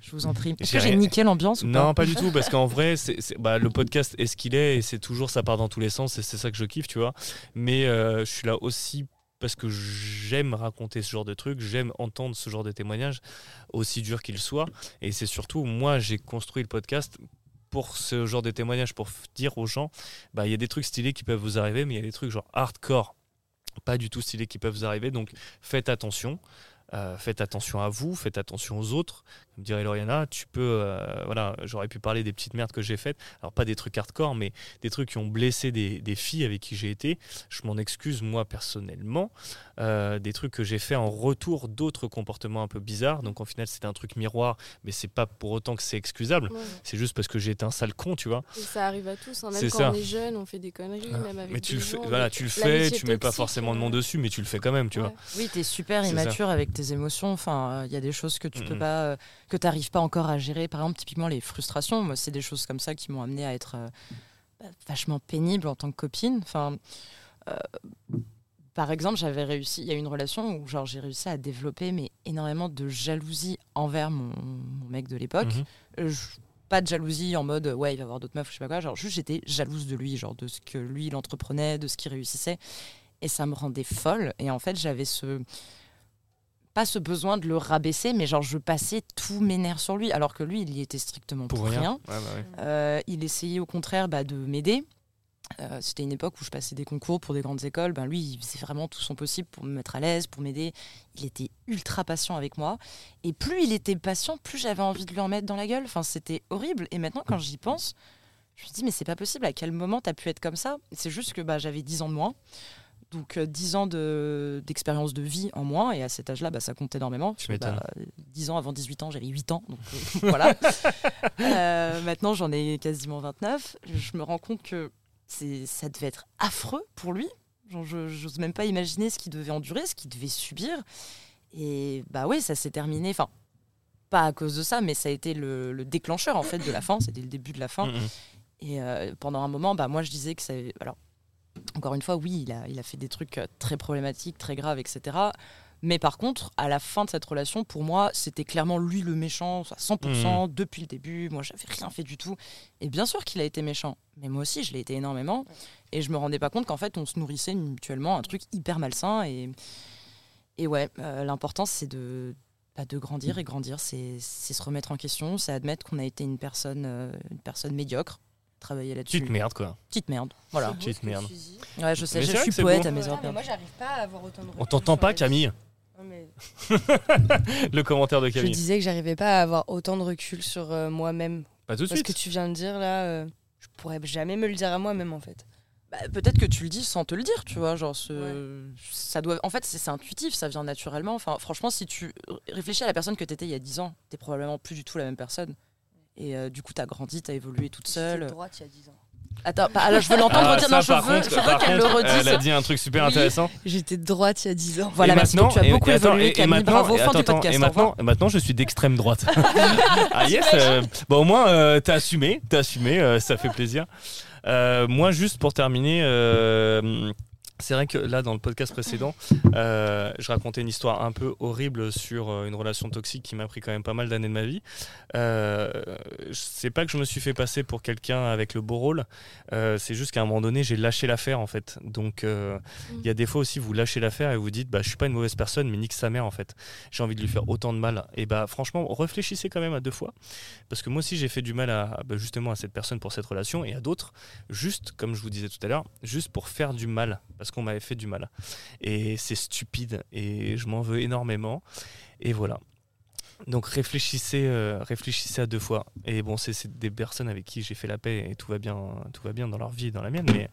Je vous en prie. Est-ce
J'ai
que j'ai
rien-
niqué l'ambiance ou
Non, pas du tout, parce qu'en vrai, bah, le podcast est ce qu'il est et c'est toujours ça part dans tous les sens et c'est ça que je kiffe, tu vois. Mais euh, je suis là aussi parce que j'aime raconter ce genre de trucs, j'aime entendre ce genre de témoignages, aussi dur qu'ils soient. Et c'est surtout, moi, j'ai construit le podcast pour ce genre de témoignages, pour dire aux gens, bah, il y a des trucs stylés qui peuvent vous arriver, mais il y a des trucs genre hardcore, pas du tout stylés qui peuvent vous arriver. Donc faites attention. Euh, faites attention à vous, faites attention aux autres. Comme dirait Lauriana, tu peux. euh, voilà, j'aurais pu parler des petites merdes que j'ai faites. Alors, pas des trucs hardcore, mais des trucs qui ont blessé des, des filles avec qui j'ai été. Je m'en excuse, moi, personnellement. Euh, des trucs que j'ai fait en retour d'autres comportements un peu bizarres. Donc, en final, c'était un truc miroir, mais c'est pas pour autant que c'est excusable.
Ouais.
C'est juste parce que j'ai été un sale con, tu vois.
Et ça arrive à tous, hein. même quand
ça.
on est jeune, on fait des conneries, même avec
Mais tu
des
le fais,
gens,
voilà,
mais
tu le fais, tu mets pas forcément de nom
euh,
dessus, mais tu le fais quand même, tu vois.
Oui, t'es super
ça.
immature avec tes émotions. Enfin, il y a des choses que tu peux
Mhm.
pas, que t'arrives pas encore à gérer. Par exemple, typiquement les frustrations. Moi, c'est des choses comme ça qui m'ont amené à être euh, bah, vachement pénible en tant que copine. Enfin, euh, par exemple, j'avais réussi. Il y a eu une relation où genre j'ai réussi à développer mais énormément de jalousie envers mon, mon mec de l'époque.
Mhm.
Euh, pas de jalousie en mode ouais il va avoir d'autres meufs je sais pas quoi genre juste j'étais jalouse de lui genre de ce que lui il entreprenait de ce qu'il réussissait et ça me rendait folle et en fait j'avais ce pas ce besoin de le rabaisser mais genre je passais tous mes nerfs sur lui alors que lui il y était strictement pour,
Pour rien.
rien,
Ouais, bah ouais.
Euh, il essayait au contraire bah, de m'aider Euh, c'était une époque où je passais des concours pour des grandes écoles. Ben lui, il faisait vraiment tout son possible pour me mettre à l'aise, pour m'aider. Il était ultra patient avec moi. Et plus il était patient, plus j'avais envie de lui en mettre dans la gueule. Enfin, c'était horrible. Et maintenant, quand j'y pense, je me dis, mais c'est pas possible. À quel moment t'as pu être comme ça? C'est juste que bah, j'avais 10 ans de moins. Donc euh, 10 ans de- d'expérience de, vie en moins. Et à cet âge-là, bah, ça compte énormément. Que,
m'étonnes.
bah, 10 ans avant 18 ans, j'avais 8 ans. Donc euh, voilà. Euh, maintenant, j'en ai quasiment 29. Je me rends compte que ça devait être affreux pour lui. Genre, je n'ose même pas imaginer ce qu'il devait endurer, ce qu'il devait subir. Et bah oui, ça s'est terminé. Enfin, pas à cause de ça, mais ça a été le, le déclencheur en fait de la fin. C'était le début de la fin.
Mhm.
Et euh, pendant un moment, bah, moi je disais que ça. Alors, encore une fois, oui, il a, il a fait des trucs euh, très problématiques, très graves, etc. Mais par contre, à la fin de cette relation, pour moi, c'était clairement lui le méchant, à 100%, depuis le début. Moi, j'avais rien fait du tout. Et bien sûr qu'il a été méchant. Mais moi aussi, je l'ai été énormément. Et je me rendais pas compte qu'en fait, on se nourrissait mutuellement, un truc hyper malsain. Et, et ouais, euh, l'important, c'est de, bah, de grandir. Et grandir, c'est c'est se remettre en question, c'est admettre qu'on a été une personne, euh, une personne médiocre. Travailler là-dessus.
Petite merde, quoi.
Petite merde. Voilà.
Petite merde.
Ouais, je sais,
Mais
je suis poète
beau.
à mes
Ouais,
heures
mais moi, j'arrive pas à avoir autant de
On t'entend pas. Camille
Non, mais
Le commentaire de
Je
Camille.
disais que j'arrivais pas à avoir autant de recul sur euh, moi-même.
Pas tout de
Parce
suite.
que tu viens de dire là, euh, je pourrais jamais me le dire à moi-même en fait.
Bah, Peut-être que tu le dis sans te le dire, tu vois. Genre, ce- ça doit. En fait, c'est c'est intuitif, ça vient naturellement. Enfin, franchement, si tu réfléchis à la personne que tu étais il y a 10 ans, t'es probablement plus du tout la même personne. Et euh, du coup, t'as grandi, t'as évolué toute seule.
droite il y a 10 ans.
Attends, bah, alors je veux l'entendre
Ah,
dire.
ça,
non, je veux,
contre,
je veux
par
qu'elle le redise.
Elle a dit un truc super
Oui.
intéressant.
J'étais de droite il y a 10 ans.
Voilà,
et maintenant,
tu as beaucoup
et
évolué,
et- et maintenant-
Bravo,
et
fin du
attends,
podcast.
Et
au
maintenant,
revoir.
et maintenant, je suis d'extrême droite. ah yes, euh, bah au moins euh, t'as assumé, t'as assumé, euh, ça fait plaisir. Euh, moi, juste pour terminer, euh, c'est vrai que là, dans le podcast précédent, euh, je racontais une histoire un peu horrible sur euh, une relation toxique qui m'a pris quand même pas mal d'années de ma vie. Euh, c'est pas que je me suis fait passer pour quelqu'un avec le beau rôle, euh, c'est juste qu'à un moment donné, j'ai lâché l'affaire en fait. Donc, il y a des fois aussi, vous lâchez l'affaire et vous dites, bah, je suis pas une mauvaise personne, mais nique sa mère en fait. J'ai envie de lui faire autant de mal. Et bah, franchement, réfléchissez quand même à deux fois, parce que moi aussi, j'ai fait du mal à bah, justement à cette personne pour cette relation et à d'autres, juste comme je vous disais tout à l'heure, juste pour faire du mal, qu'on m'avait fait du mal. Et c'est stupide et je m'en veux énormément. Et voilà. Donc réfléchissez, euh, réfléchissez à deux fois. Et bon, c'est des personnes avec qui j'ai fait la paix et tout va bien, tout va bien dans leur vie et dans la mienne. Mais,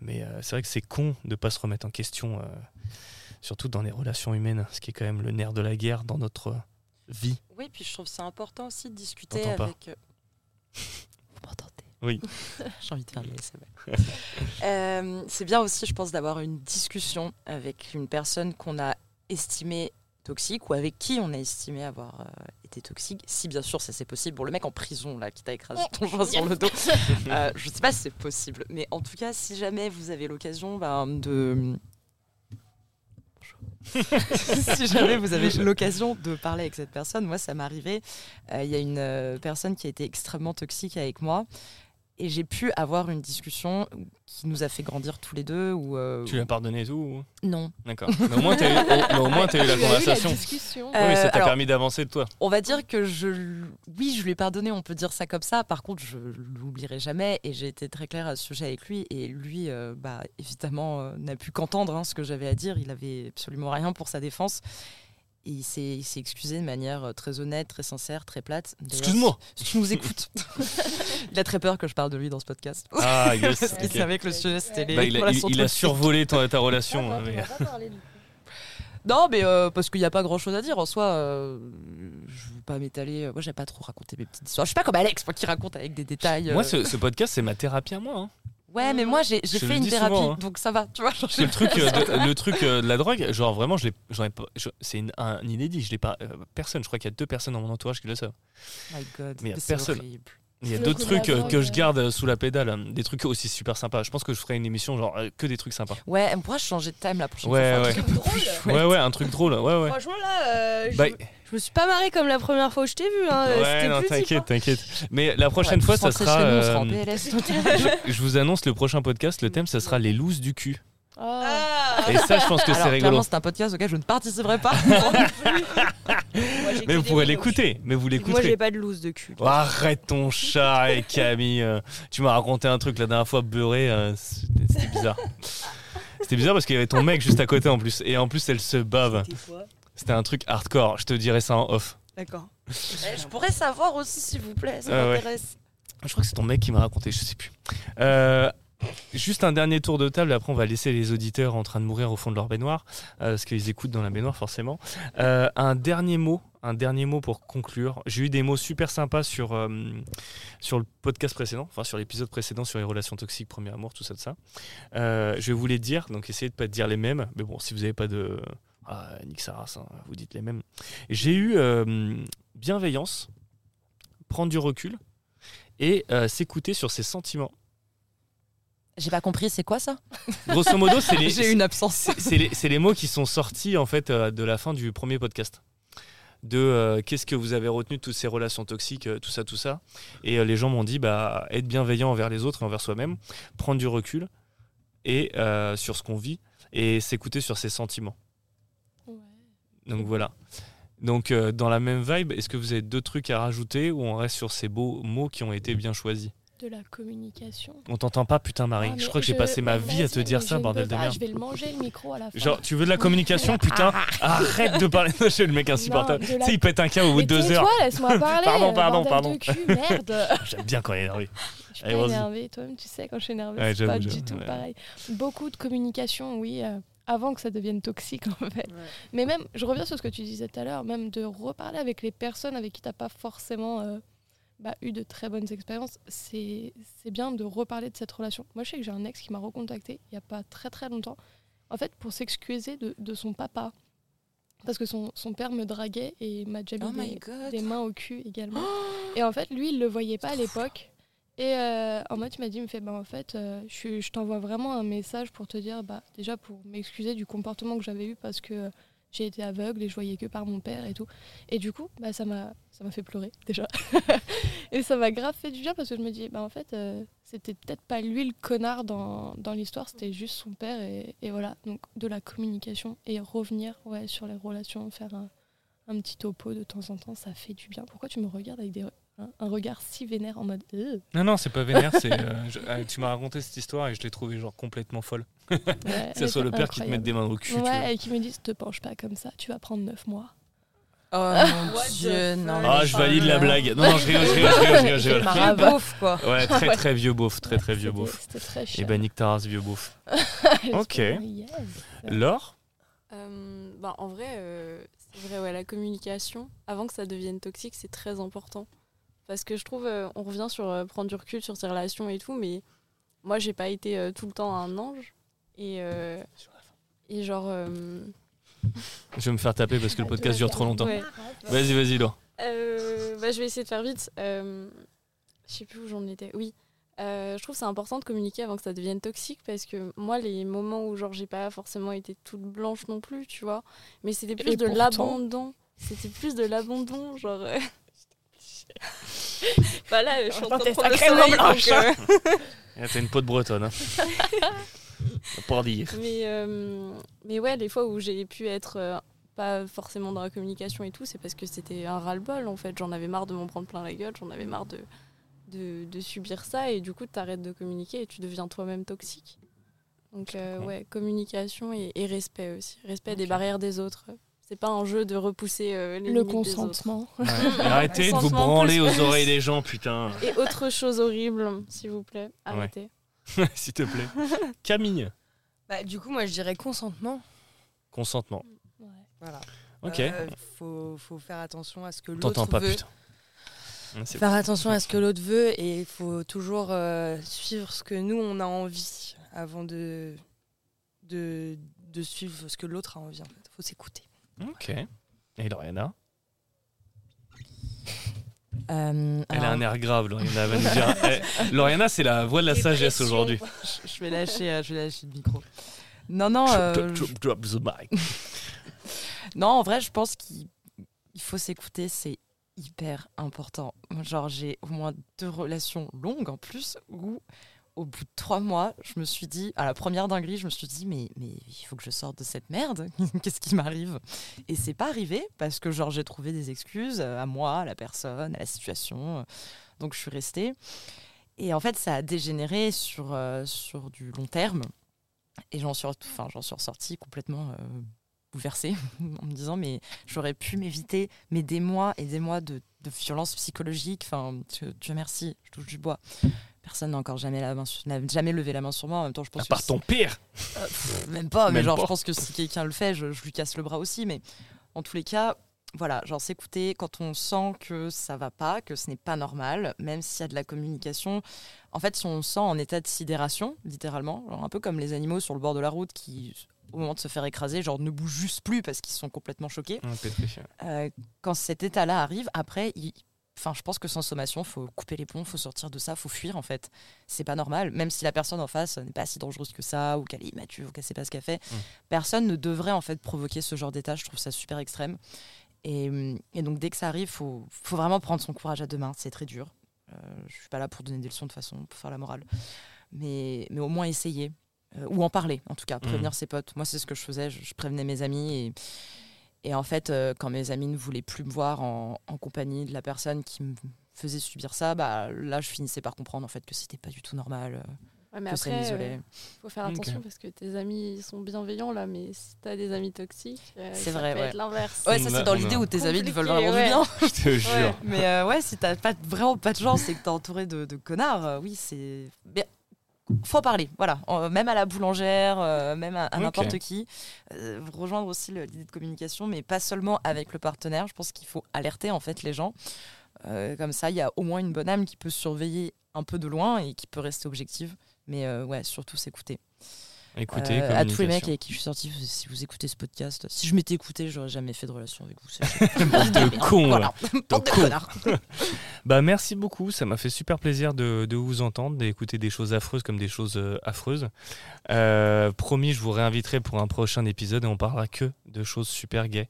mais euh, c'est vrai que c'est con de pas se remettre en question, euh, surtout dans les relations humaines, ce qui est quand même le nerf de la guerre dans notre vie.
Oui, puis je trouve que c'est important aussi de discuter avec. Vous m'entendez
Oui.
J'ai envie de faire ASMR. Euh, c'est bien aussi, je pense, d'avoir une discussion avec une personne qu'on a estimée toxique ou avec qui on a estimé avoir euh, été toxique, si bien sûr ça c'est possible. Bon, le mec en prison là qui t'a écrasé ton joint sur le dos, euh, je sais pas si c'est possible, mais en tout cas, si jamais vous avez l'occasion ben, de si jamais vous avez l'occasion de parler avec cette personne, moi ça m'est arrivé. Euh, Il y a une euh, personne qui a été extrêmement toxique avec moi. Et j'ai pu avoir une discussion qui nous a fait grandir tous les deux. Ou, euh,
Tu l'as pardonné et tout ou-
Non.
D'accord. Mais au moins, moins, t'as eu la
a eu
conversation.
la discussion.
Euh,
oui, ça t'a
alors-
permis d'avancer de toi.
On va dire que je, oui, je lui ai pardonné, on peut dire ça comme ça. Par contre, je l'oublierai jamais et j'ai été très claire à ce sujet avec lui. Et lui, euh, bah, évidemment, euh, n'a pu qu'entendre hein, ce que j'avais à dire. Il avait absolument rien pour sa défense. Et il s'est excusé de manière euh, très honnête, très sincère, très plate.
Excuse-moi.
Si, tu nous écoutes. il a très peur que je parle de lui dans ce podcast.
Ah, yes.
Parce qu'il savait que le sujet c'était les
Bah, il, a, il-
relations
il a
toxiques.
survolé ton- ta relation.
Ah,
hein,
bah,
mais-
on va pas parler, du coup.
Non, mais euh, parce qu'il n'y a pas grand chose à dire en soi. euh, je veux pas m'étaler. Moi, j'aime pas trop raconter mes petites histoires. Je suis pas comme Alex, moi qui raconte avec des détails.
Moi,
euh.
ce, ce podcast, c'est ma thérapie à moi. hein.
Ouais, mais moi, j'ai fait une thérapie,
souvent, hein.
donc ça va, tu vois. genre,
C'est le truc, euh, de, le truc euh, de la drogue, genre vraiment, je l'ai, j'en ai pas- je- c'est une- un inédit. Je l'ai pas, euh, personne. Je crois qu'il y a deux personnes dans mon entourage qui le savent.
My God,
Mais personne.
horrible.
Il y a d'autres trucs euh,
drogue,
que je garde euh, sous la pédale, hein, des trucs aussi super sympas. Je pense que je ferai une émission genre euh, que des trucs sympas.
Ouais, on pourra changer de thème la prochaine
Ouais,
fois.
ouais.
Enfin,
Truc drôle.
Ouais, ouais, un truc drôle. Ouais, ouais.
Franchement, là, euh, je,
Bah,
je me suis pas marré comme la première fois où je t'ai vu. Hein.
ouais, non, t'inquiète,
hein.
t'inquiète. Mais la prochaine fois, ça sera.
nous,
je, je vous annonce le prochain podcast. Le thème, ça sera les looses du cul.
Ah.
Ah.
Et ça, je pense que c'est rigolo.
clairement, c'est un podcast auquel je ne participerai pas.
Moi, j'ai que
Mais vous pourrez l'écouter. Mais vous
Moi, j'ai
l'écouterez.
pas de loose de cul.
Oh, arrête ton chat et Camille. euh, tu m'as raconté un truc la dernière fois beurré. euh, C'était c'était bizarre. C'était bizarre parce qu'il y avait ton mec juste à côté en plus. Et en plus, elle se bave.
C'était quoi
C'était un truc hardcore. Je te dirai ça en off.
D'accord.
Eh, je pourrais savoir aussi, s'il vous plaît, ça
Ah ouais.
m'intéresse.
Je crois que c'est ton mec qui m'a raconté, je sais plus. Euh, juste un dernier tour de table, après on va laisser les auditeurs en train de mourir au fond de leur baignoire, euh, parce qu'ils écoutent dans la baignoire forcément. Euh, un dernier mot, un dernier mot pour conclure. J'ai eu des mots super sympas sur, euh, sur le podcast précédent, enfin sur l'épisode précédent sur les relations toxiques, premier amour, tout ça de ça. Euh, je vais vous dire, donc essayez de pas dire les mêmes, mais bon, si vous n'avez pas de... Ah, nique sa race, hein, vous dites les mêmes. J'ai eu bienveillance, prendre du recul et s'écouter sur ses sentiments.
J'ai pas compris, c'est quoi ça
Grosso modo, c'est les,
J'ai une absence.
c'est- les, c'est les mots qui sont sortis en fait euh, de la fin du premier podcast. De euh, qu'est-ce que vous avez retenu de toutes ces relations toxiques, euh, tout ça, tout ça. Et euh, les gens m'ont dit bah, être bienveillant envers les autres et envers soi-même, prendre du recul et euh, sur ce qu'on vit et s'écouter sur ses sentiments.
Ouais.
Donc voilà. Donc euh, dans la même vibe, est-ce que vous avez deux trucs à rajouter ou on reste sur ces beaux mots qui ont été bien choisis?
De la communication.
On t'entend pas, putain Marie.
Ah,
je crois que j'ai passé ma vie à te dire ça,
je
bordel de merde.
Je vais le manger le micro à la fin.
Genre, tu veux de la communication, putain Arrête de parler de chez le mec insupportable. Tu sais, il pète un câble au bout de deux heures.
laisse-moi parler.
Pardon, pardon, pardon.
de cul, merde.
J'aime bien quand il est énervé.
Je suis énervée, toi-même tu sais quand je suis énervée,
Ouais,
c'est pas du tout
ouais.
pareil. Beaucoup de communication, oui, euh, avant que ça devienne toxique en fait. Mais même, je reviens sur ce que tu disais tout à l'heure, même de reparler avec les personnes avec qui t'as pas forcément euh, bah, eu de très bonnes expériences, c'est bien de reparler de cette relation. Moi je sais que j'ai un ex qui m'a recontacté il y a pas très très longtemps, en fait pour s'excuser de, de son papa. Parce que son, son père me draguait et m'a déjà mis
Oh my
des- mains au cul également. Et en fait, lui, il le voyait pas à l'époque. Et euh, en mode, il m'a dit, il me fait, bah en fait, euh, je, je t'envoie vraiment un message pour te dire, bah déjà pour m'excuser du comportement que j'avais eu parce que euh, j'ai été aveugle et je voyais que par mon père et tout. Et du coup, bah ça m'a, fait pleurer déjà. et ça m'a grave fait du bien parce que je me dis, bah en fait, euh, c'était peut-être pas lui le connard dans, l'histoire, c'était juste son père et, et voilà. Donc de la communication et revenir, sur les relations, faire un, un petit topo de temps en temps, ça fait du bien. Pourquoi tu me regardes avec des, un, regard si vénère en mode euh,
Non, non, c'est pas vénère. c'est, euh, je- euh, tu m'as raconté cette histoire et je l'ai trouvée genre complètement folle.
ouais,
Que ce soit le père qui te mette des mains au cul.
Ouais, et qui me disent te penche pas comme ça, tu vas prendre 9 mois.
Oh mon dieu,
the
non.
Ah, je valide la blague. Non, non, je rigole, je rigole, je rigole, je rigole.
Vieux beauf, quoi.
Ouais, très très vieux beauf, très très vieux beauf.
C'était très
Et
cher.
ben nique ta race, vieux beauf. ok.
Yes.
Laure
Euh, bah, en vrai, euh, c'est vrai, ouais, la communication, avant que ça devienne toxique, c'est très important. Parce que je trouve, euh, on revient sur euh, prendre du recul sur ses relations et tout, mais moi, j'ai pas été euh, tout le temps un ange. Et, euh, et genre. euh,
Je vais me faire taper parce que le podcast dure trop longtemps.
ouais.
Vas-y, vas-y, Laure.
Euh, bah, je vais essayer de faire vite. Euh, je sais plus où j'en étais. Oui. Euh, je trouve que c'est important de communiquer avant que ça devienne toxique parce que moi, les moments où genre j'ai pas forcément été toute blanche non plus, tu vois, mais c'était plus
Et
de
pourtant.
l'abandon. C'était plus de l'abandon, genre. Bah là, je suis en train de
t'es
prendre le soleil,
blanche,
euh,
T'as une peau de bretonne. Hein. Pour dire.
mais, euh, mais ouais, les fois où j'ai pu être euh, pas forcément dans la communication et tout, c'est parce que c'était un ras-le-bol en fait. J'en avais marre de m'en prendre plein la gueule, j'en avais marre de, de, de subir ça et du coup, t'arrêtes de communiquer et tu deviens toi-même toxique. Donc, euh, ouais, communication et, et respect aussi. Respect des barrières des autres. C'est pas un jeu de repousser euh, les
Le
limites des autres.
consentement.
Ouais. Arrêtez de vous branler aux oreilles des gens, putain.
Et autre chose horrible, s'il vous plaît, arrêtez.
S'il te plaît. Camille.
Bah, du coup, moi, je dirais consentement.
Consentement.
Voilà.
Ok.
Euh, faut, faut faire attention à ce que l'autre
T'entends pas,
veut.
putain. Ouais,
Faire attention à ce que l'autre veut et il faut toujours euh, suivre ce que nous, on a envie avant de, de, de suivre ce que l'autre a envie. En fait. faut s'écouter.
Ok. Et Loriana
Euh,
Elle a un air grave, Loriana va nous dire. Eh, Loriana, c'est la voix de la sagesse aujourd'hui.
je, je vais lâcher, euh, je vais lâcher le micro. Non, non, euh,
Drop, drop, drop the mic.
non, en vrai, je pense qu'il il faut s'écouter, c'est hyper important. Genre, j'ai au moins deux relations longues en plus où, au bout de trois mois, je me suis dit, à la première dinguerie, je me suis dit, mais, mais il faut que je sorte de cette merde. Qu'est-ce qui m'arrive? Et c'est pas arrivé parce que, genre, j'ai trouvé des excuses euh, à moi, à la personne, à la situation. Donc, je suis restée. Et en fait, ça a dégénéré sur, euh, sur du long terme. Et j'en suis, enfin, j'en suis ressortie complètement euh, bouleversée en me disant, mais j'aurais pu m'éviter mais des mois et des mois de, de violence psychologique. Enfin, Dieu, Dieu merci, je touche du bois. Personne n'a encore jamais, la main sur- n'a jamais levé la main sur moi. En même temps, je pense
À part ton pire.
même pas, mais
Même
genre,
pas.
je pense que si quelqu'un le fait, je, je lui casse le bras aussi. Mais en tous les cas, voilà, genre s'écouter quand on sent que ça va pas, que ce n'est pas normal, même s'il y a de la communication. En fait, si on se sent en état de sidération, littéralement, genre un peu comme les animaux sur le bord de la route qui, au moment de se faire écraser, genre ne bougent juste plus parce qu'ils sont complètement choqués.
Ah.
Euh, quand cet état-là arrive, après, il- Enfin, je pense que sans sommation, faut couper les ponts, faut sortir de ça, faut fuir en fait. C'est pas normal, même si la personne en face n'est pas si dangereuse que ça, ou qu'elle est immature, ou qu'elle sait pas ce qu'elle fait.
Mm.
Personne ne devrait en fait provoquer ce genre d'état. Je trouve ça super extrême. Et, et donc dès que ça arrive, faut, faut vraiment prendre son courage à deux mains. C'est très dur. Euh, je suis pas là pour donner des leçons de façon, pour faire la morale, mais, mais au moins essayer. Euh, ou en parler, en tout cas, prévenir ses potes. Moi, c'est ce que je faisais. Je, je prévenais mes amis et, et en fait, euh, quand mes amis ne voulaient plus me voir en, en compagnie de la personne qui me faisait subir ça, bah là, je finissais par comprendre en fait que c'était pas du tout normal, euh,
Ouais, mais
que
après,
m'isolait.
euh, faut faire attention parce que tes amis ils sont bienveillants là, mais si t'as des amis toxiques, euh,
C'est vrai,
peut
ouais.
être l'inverse.
Ouais, ça c'est dans
on
l'idée où tes amis te veulent vraiment
ouais.
du bien.
Je te jure.
Ouais, mais euh, ouais, si t'as pas, vraiment pas de chance et que t'es entouré de, de connards, euh, oui, c'est. Mais faut en parler, voilà. Euh, même à la boulangère, euh, même à, n'importe qui. Euh, rejoindre aussi l'idée de communication, mais pas seulement avec le partenaire. Je pense qu'il faut alerter en fait les gens. Euh, comme ça, il y a au moins une bonne âme qui peut surveiller un peu de loin et qui peut rester objective. Mais ouais, surtout s'écouter.
Écoutez,
Euh, à tous les mecs avec qui je suis sortie, si vous écoutez ce podcast, si je m'étais écouté, j'aurais jamais fait de relation avec vous.
de con.
Voilà, de
con.
connards.
Bah merci beaucoup, ça m'a fait super plaisir de, de vous entendre, d'écouter des choses affreuses comme des choses euh, affreuses. Euh, promis, je vous réinviterai pour un prochain épisode et on parlera que de choses super gaies,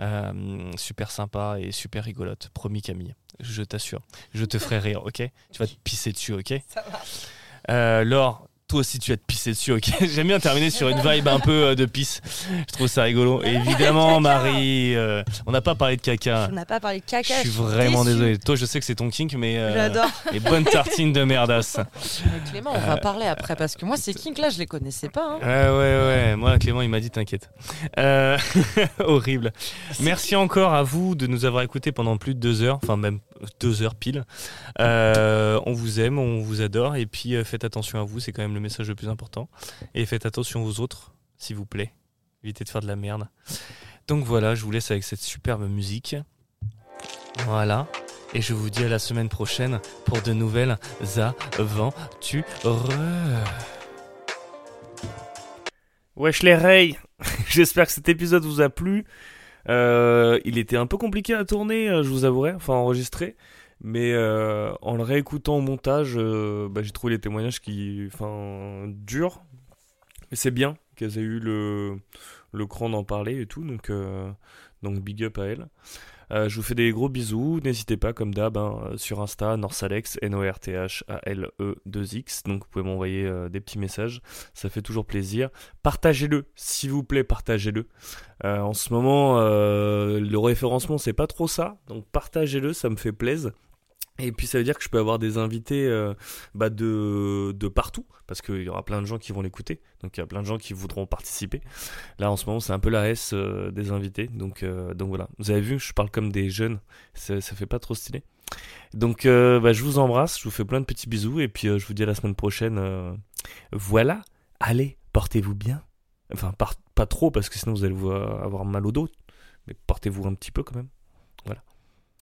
euh, super sympas et super rigolotes. Promis Camille, je t'assure. Je te ferai rire, ok? Tu vas te pisser dessus, ok?
Ça va.
euh, Laure, toi aussi tu vas te pisser dessus, ok J'aime bien terminer sur une vibe un peu euh, de pisse. Je trouve ça rigolo. Et évidemment, Marie, euh, on n'a pas parlé de caca.
On n'a pas parlé de
Je
caca.
suis vraiment
déçue.
désolé. Toi, je sais que c'est ton kink, mais. euh,
J'adore.
les bonnes tartines de merdasse.
Mais Clément, on va parler après parce que moi, ces kinks là, je les connaissais pas. hein.
Ouais, ouais, ouais. Moi, Clément, il m'a dit t'inquiète. Euh, horrible. Merci encore à vous de nous avoir écoutés pendant plus de deux heures, enfin même deux heures pile. Euh, on vous aime, on vous adore, et puis euh, faites attention à vous, c'est quand même le message le plus important. Et faites attention aux autres, s'il vous plaît. Évitez de faire de la merde. Donc voilà, je vous laisse avec cette superbe musique. Voilà. Et je vous dis à la semaine prochaine pour de nouvelles aventures.
Wesh les rays J'espère que cet épisode vous a plu. Euh, il était un peu compliqué à tourner, euh, je vous avouerai, enfin enregistrer. Mais euh, en le réécoutant au montage, bah, j'ai trouvé les témoignages qui, enfin, durs. Mais c'est bien qu'elles aient eu le, cran d'en parler et tout. Donc, donc big up à elles. Euh, je vous fais des gros bisous. N'hésitez pas, comme d'hab, hein, sur Insta, Norsalex, N-O-R-T-H-A-L-E-2-X. Donc vous pouvez m'envoyer euh, des petits messages. Ça fait toujours plaisir. Partagez-le, s'il vous plaît, partagez-le. Euh, en ce moment, euh, le référencement, c'est pas trop ça. Donc partagez-le, ça me fait plaisir. Et puis ça veut dire que je peux avoir des invités euh, bah, de, de partout, parce qu'il y aura plein de gens qui vont l'écouter, donc il y a plein de gens qui voudront participer. Là en ce moment c'est un peu la S euh, des invités, donc, euh, donc voilà. Vous avez vu, je parle comme des jeunes, ça, ça fait pas trop stylé. Donc euh, bah, je vous embrasse, je vous fais plein de petits bisous, et puis euh, je vous dis à la semaine prochaine. voilà, allez, portez-vous bien. Enfin, pas trop, parce que sinon vous allez vous, avoir mal au dos, mais portez-vous un petit peu quand même.